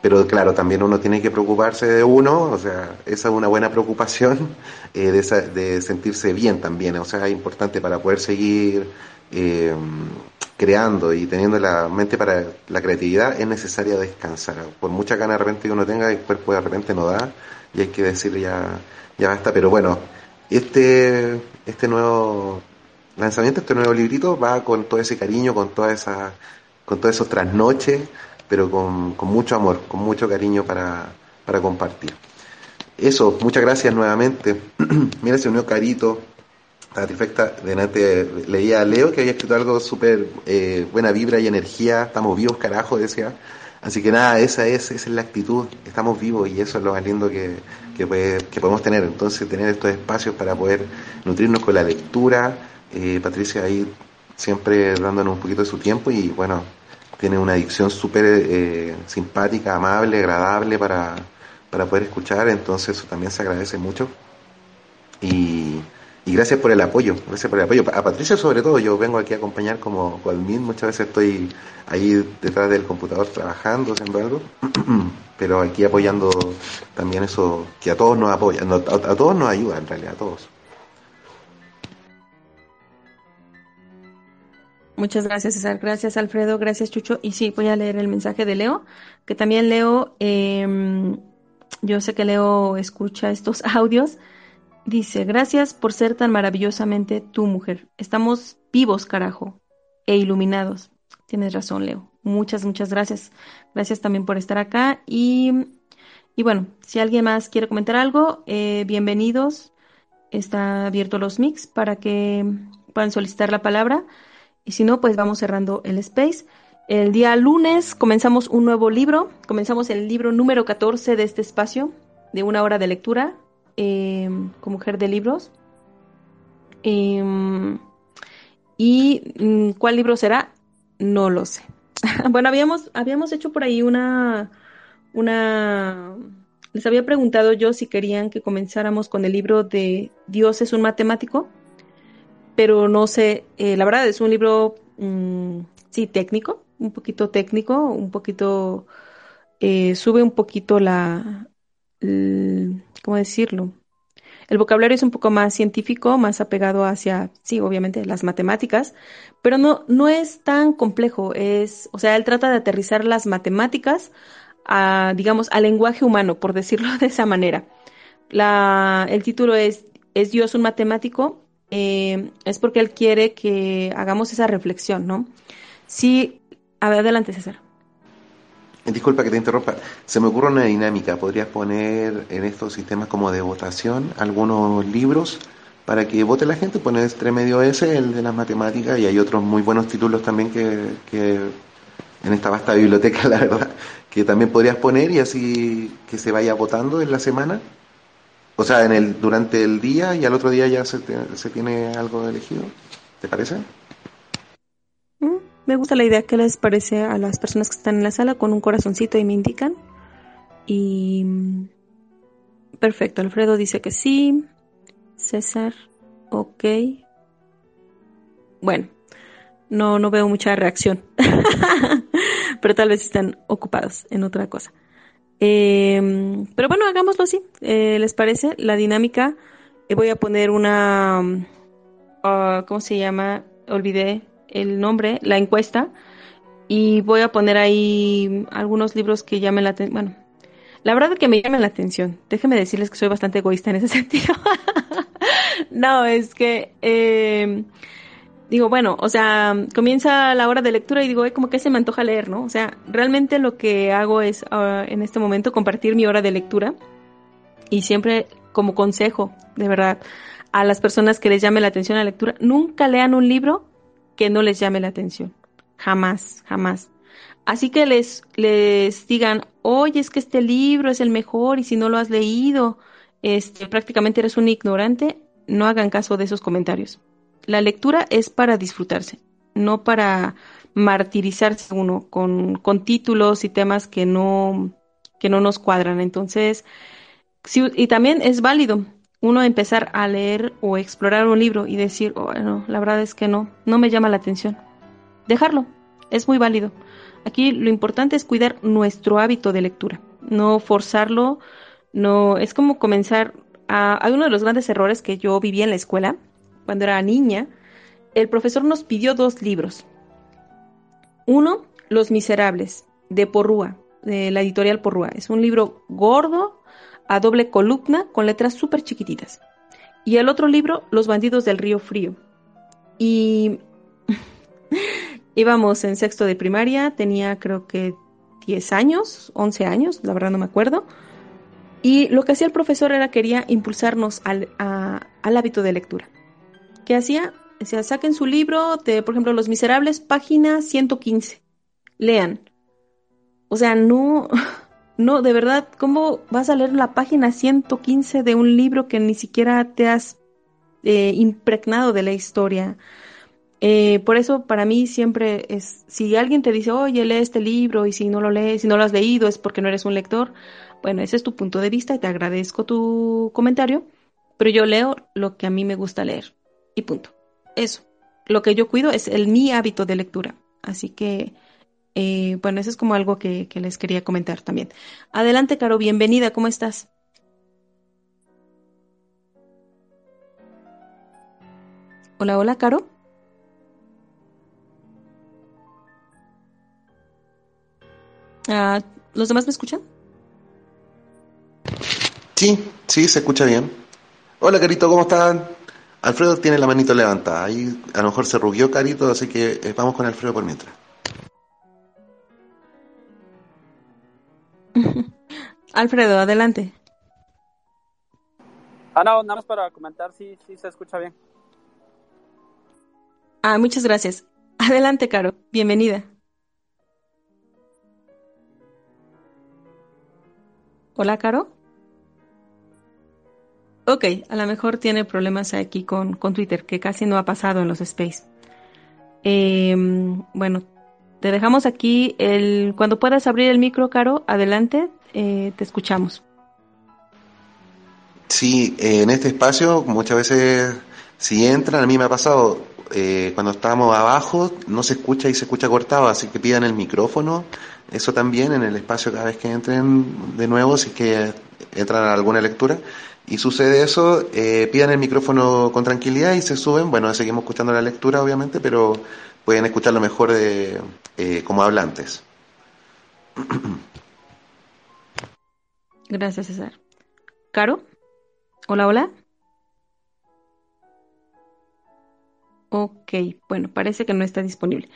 Pero claro, también uno tiene que preocuparse de uno, o sea, esa es una buena preocupación eh, de, sentirse bien también, o sea, es importante para poder seguir eh, creando y teniendo la mente para la creatividad, es necesario descansar. Por mucha gana de repente que uno tenga, el cuerpo de repente no da y hay que decirle ya, ya basta. Pero bueno, este, este nuevo lanzamiento, este nuevo librito va con todo ese cariño, con toda esa, con todos esos trasnoches pero con, con mucho amor, con mucho cariño para, para compartir. Eso, muchas gracias nuevamente. Mira, se unió Carito, satisfecha. Delante leía a Leo que había escrito algo súper eh, buena vibra y energía. Estamos vivos, carajo, decía. Así que nada, esa es, esa es la actitud. Estamos vivos y eso es lo más lindo que, que, podemos tener. Entonces, tener estos espacios para poder nutrirnos con la lectura. Eh, Patricia ahí siempre dándonos un poquito de su tiempo y bueno, tiene una dicción súper eh, simpática, amable, agradable para, para, poder escuchar, entonces eso también se agradece mucho. Y, gracias por el apoyo, gracias por el apoyo. A Patricia sobre todo, yo vengo aquí a acompañar como Colmín, muchas veces estoy ahí detrás del computador trabajando, haciendo algo, pero aquí apoyando también eso que a todos nos apoya, a, a todos nos ayuda en realidad, a todos. Muchas gracias, César. Gracias, Alfredo. Gracias, Chucho. Y sí, voy a leer el mensaje de Leo, que también Leo, em, yo sé que Leo escucha estos audios. Dice, gracias por ser tan maravillosamente tu mujer. Estamos vivos, carajo, e iluminados. Tienes razón, Leo. Muchas, muchas gracias. Gracias también por estar acá. Y, y bueno, si alguien más quiere comentar algo, eh, bienvenidos. Está abierto los mix para que puedan solicitar la palabra. Y si no, pues vamos cerrando el space. El día lunes comenzamos un nuevo libro. Comenzamos el libro número 14 de este espacio, de una hora de lectura, eh, con mujer de libros. Em, ¿Y mm, cuál libro será? No lo sé. bueno, habíamos, habíamos hecho por ahí una, una... Les había preguntado yo si querían que comenzáramos con el libro de Dios es un matemático pero no sé, eh, la verdad es un libro, mm, sí, técnico, un poquito técnico, un poquito, eh, sube un poquito la, ¿cómo decirlo? El vocabulario es un poco más científico, más apegado hacia, sí, obviamente, las matemáticas, pero no, no es tan complejo. Es, o sea, él trata de aterrizar las matemáticas a, digamos, al lenguaje humano, por decirlo de esa manera. La, el título es ¿Es Dios un matemático? Eh, es porque él quiere que hagamos esa reflexión, ¿no? Sí, a ver, adelante César. Disculpa que te interrumpa. Se me ocurre una dinámica. ¿Podrías poner en estos sistemas como de votación algunos libros para que vote la gente? Poner entre medio ese, el de las matemáticas, y hay otros muy buenos títulos también que, que en esta vasta biblioteca, la verdad, que también podrías poner y así que se vaya votando en la semana. O sea, en el, durante el día y al otro día ya se, se tiene algo elegido. ¿Te parece? Mm, me gusta la idea. ¿Qué les parece a las personas que están en la sala con un corazoncito y me indican? Y... Mm, perfecto, Alfredo dice que sí. César, ok. Bueno, no, no veo mucha reacción. Pero tal vez están ocupados en otra cosa. Eh, pero bueno, hagámoslo así. Eh, ¿Les parece? La dinámica. Eh, voy a poner una. Uh, ¿Cómo se llama? Olvidé el nombre, la encuesta. Y voy a poner ahí algunos libros que llamen la atención. Bueno, la verdad es que me llamen la atención. Déjenme decirles que soy bastante egoísta en ese sentido. no, es que. Eh, digo, bueno, o sea, comienza la hora de lectura y digo, como que se me antoja leer, ¿no? O sea, realmente lo que hago es ah, en este momento compartir mi hora de lectura y siempre como consejo, de verdad, a las personas que les llame la atención la lectura, nunca lean un libro que no les llame la atención. Jamás, jamás. Así que les, les digan, oye, es que este libro es el mejor y si no lo has leído, este, prácticamente eres un ignorante, no hagan caso de esos comentarios. La lectura es para disfrutarse, no para martirizarse uno con, con títulos y temas que no, que no nos cuadran. Entonces, y también es válido uno empezar a leer o explorar un libro y decir, bueno, la verdad es que no, no me llama la atención. Dejarlo, es muy válido. Aquí lo importante es cuidar nuestro hábito de lectura, no forzarlo, no, es como comenzar a, hay uno de los grandes errores que yo viví en la escuela, cuando era niña, el profesor nos pidió dos libros. Uno, Los Miserables, de Porrúa, de la editorial Porrúa. Es un libro gordo, a doble columna, con letras súper chiquititas. Y el otro libro, Los Bandidos del Río Frío. Y íbamos en sexto de primaria, tenía creo que 10 años, 11 años, la verdad no me acuerdo. Y lo que hacía el profesor era quería impulsarnos al, al hábito de lectura. ¿Qué hacía? Decía, saquen su libro de, por ejemplo, Los Miserables, página 115. Lean. O sea, no, no, de verdad, ¿cómo vas a leer la página 115 de un libro que ni siquiera te has eh, impregnado de la historia? Eh, por eso para mí siempre es, si alguien te dice, oye, lee este libro y si no lo lees, si no lo has leído es porque no eres un lector, bueno, ese es tu punto de vista y te agradezco tu comentario, pero yo leo lo que a mí me gusta leer y punto. Eso. Lo que yo cuido es el mi hábito de lectura. Así que, eh, bueno, eso es como algo que, que les quería comentar también. Adelante, Caro, bienvenida, ¿cómo estás? Hola, hola, Caro. Ah, ¿Los demás me escuchan? Sí, sí, se escucha bien. Hola, Carito, ¿cómo están? Alfredo tiene la manito levantada. Ahí a lo mejor se rugió Carito, así que eh, vamos con Alfredo por mientras. Alfredo, adelante. Ah, no, nada más para comentar si sí, se escucha bien. Ah, muchas gracias. Adelante, Caro. Bienvenida. Hola, Caro. Ok, a lo mejor tiene problemas aquí con, con Twitter, que casi no ha pasado en los space. Em, bueno, te dejamos aquí el. Cuando puedas abrir el micro, Caro, adelante, eh, te escuchamos. Sí, eh, en este espacio muchas veces si entran, a mí me ha pasado, eh, cuando estamos abajo no se escucha y se escucha cortado, así que pidan el micrófono, eso también en el espacio cada vez que entren de nuevo, si es que entran a alguna lectura, y sucede eso, eh, pidan el micrófono con tranquilidad y se suben. Bueno, seguimos escuchando la lectura, obviamente, pero pueden escucharlo mejor de, eh, como hablantes. Gracias, César. ¿Caro? Hola, hola. Ok, bueno, parece que no está disponible.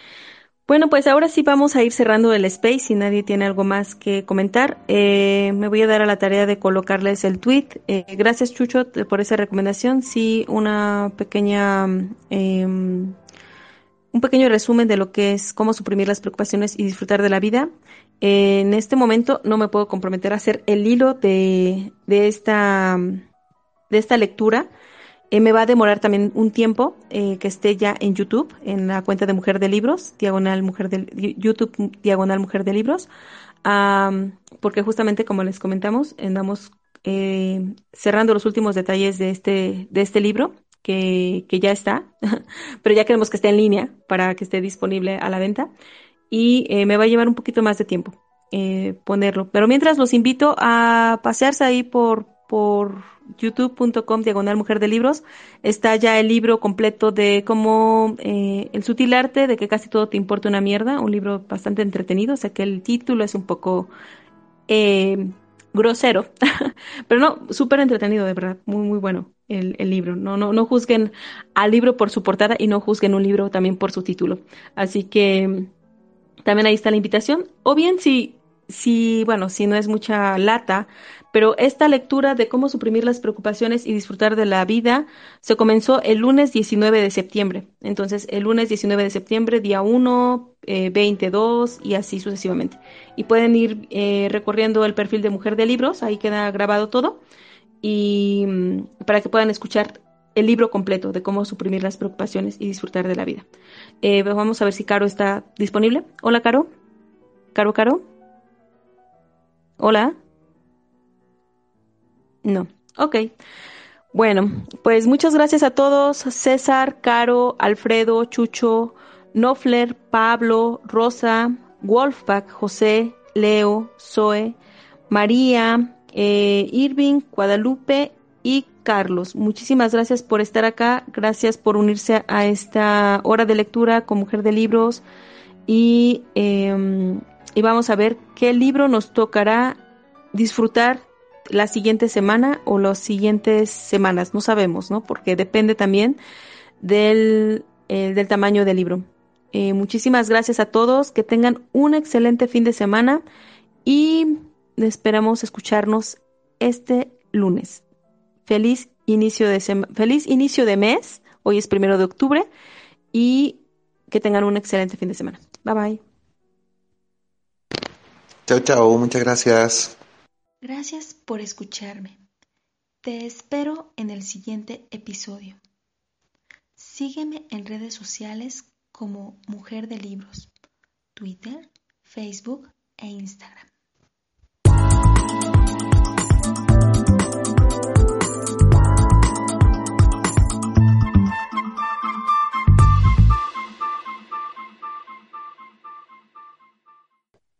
Bueno, pues ahora sí vamos a ir cerrando el space. Si nadie tiene algo más que comentar, eh, me voy a dar a la tarea de colocarles el tweet. Eh, gracias, Chucho, por esa recomendación. Sí, una pequeña, em, un pequeño resumen de lo que es cómo suprimir las preocupaciones y disfrutar de la vida. en este momento no me puedo comprometer a hacer el hilo de, esta, de esta lectura. Eh, me va a demorar también un tiempo eh, que esté ya en YouTube, en la cuenta de Mujer de Libros, diagonal Mujer de YouTube, diagonal Mujer de Libros, porque justamente como les comentamos, andamos eh, cerrando los últimos detalles de este, de este libro, que, que ya está, pero ya queremos que esté en línea para que esté disponible a la venta. Y me va a llevar un poquito más de tiempo ponerlo. Pero mientras los invito a pasearse ahí por, por youtube.com diagonal mujer de libros. Está ya el libro completo de cómo eh, el sutil arte de que casi todo te importa una mierda, un libro bastante entretenido, o sea que el título es un poco eh, grosero, pero no, súper entretenido de verdad, muy muy bueno el, el, libro, no, no, no juzguen al libro por su portada y no juzguen un libro también por su título, así que también ahí está la invitación, o bien si si, bueno, si no es mucha lata, pero esta lectura de cómo suprimir las preocupaciones y disfrutar de la vida se comenzó el lunes 19 de septiembre. Entonces, el lunes 19 de septiembre, día 1, eh, 22 y así sucesivamente. Y pueden ir eh, recorriendo el perfil de Mujer de Libros, ahí queda grabado todo, y mm, para que puedan escuchar el libro completo de cómo suprimir las preocupaciones y disfrutar de la vida. Eh, vamos a ver si Caro está disponible. Hola, Caro. Caro, Caro. Hola. No. Ok. Bueno, pues muchas gracias a todos. César, Caro, Alfredo, Chucho, Nofler, Pablo, Rosa, Wolfpack, José, Leo, Zoe, María, eh, Irving, Guadalupe y Carlos. Muchísimas gracias por estar acá. Gracias por unirse a esta hora de lectura con Mujer de Libros. Y em, y vamos a ver qué libro nos tocará disfrutar la siguiente semana o las siguientes semanas, no sabemos, ¿no? Porque depende también del, eh, del tamaño del libro. Eh, muchísimas gracias a todos, que tengan un excelente fin de semana y esperamos escucharnos este lunes. Feliz inicio de feliz inicio de mes, hoy es primero de octubre y que tengan un excelente fin de semana. Bye bye. Chao, chao, muchas gracias. Gracias por escucharme. Te espero en el siguiente episodio. Sígueme en redes sociales como Mujer de Libros, Twitter, Facebook e Instagram.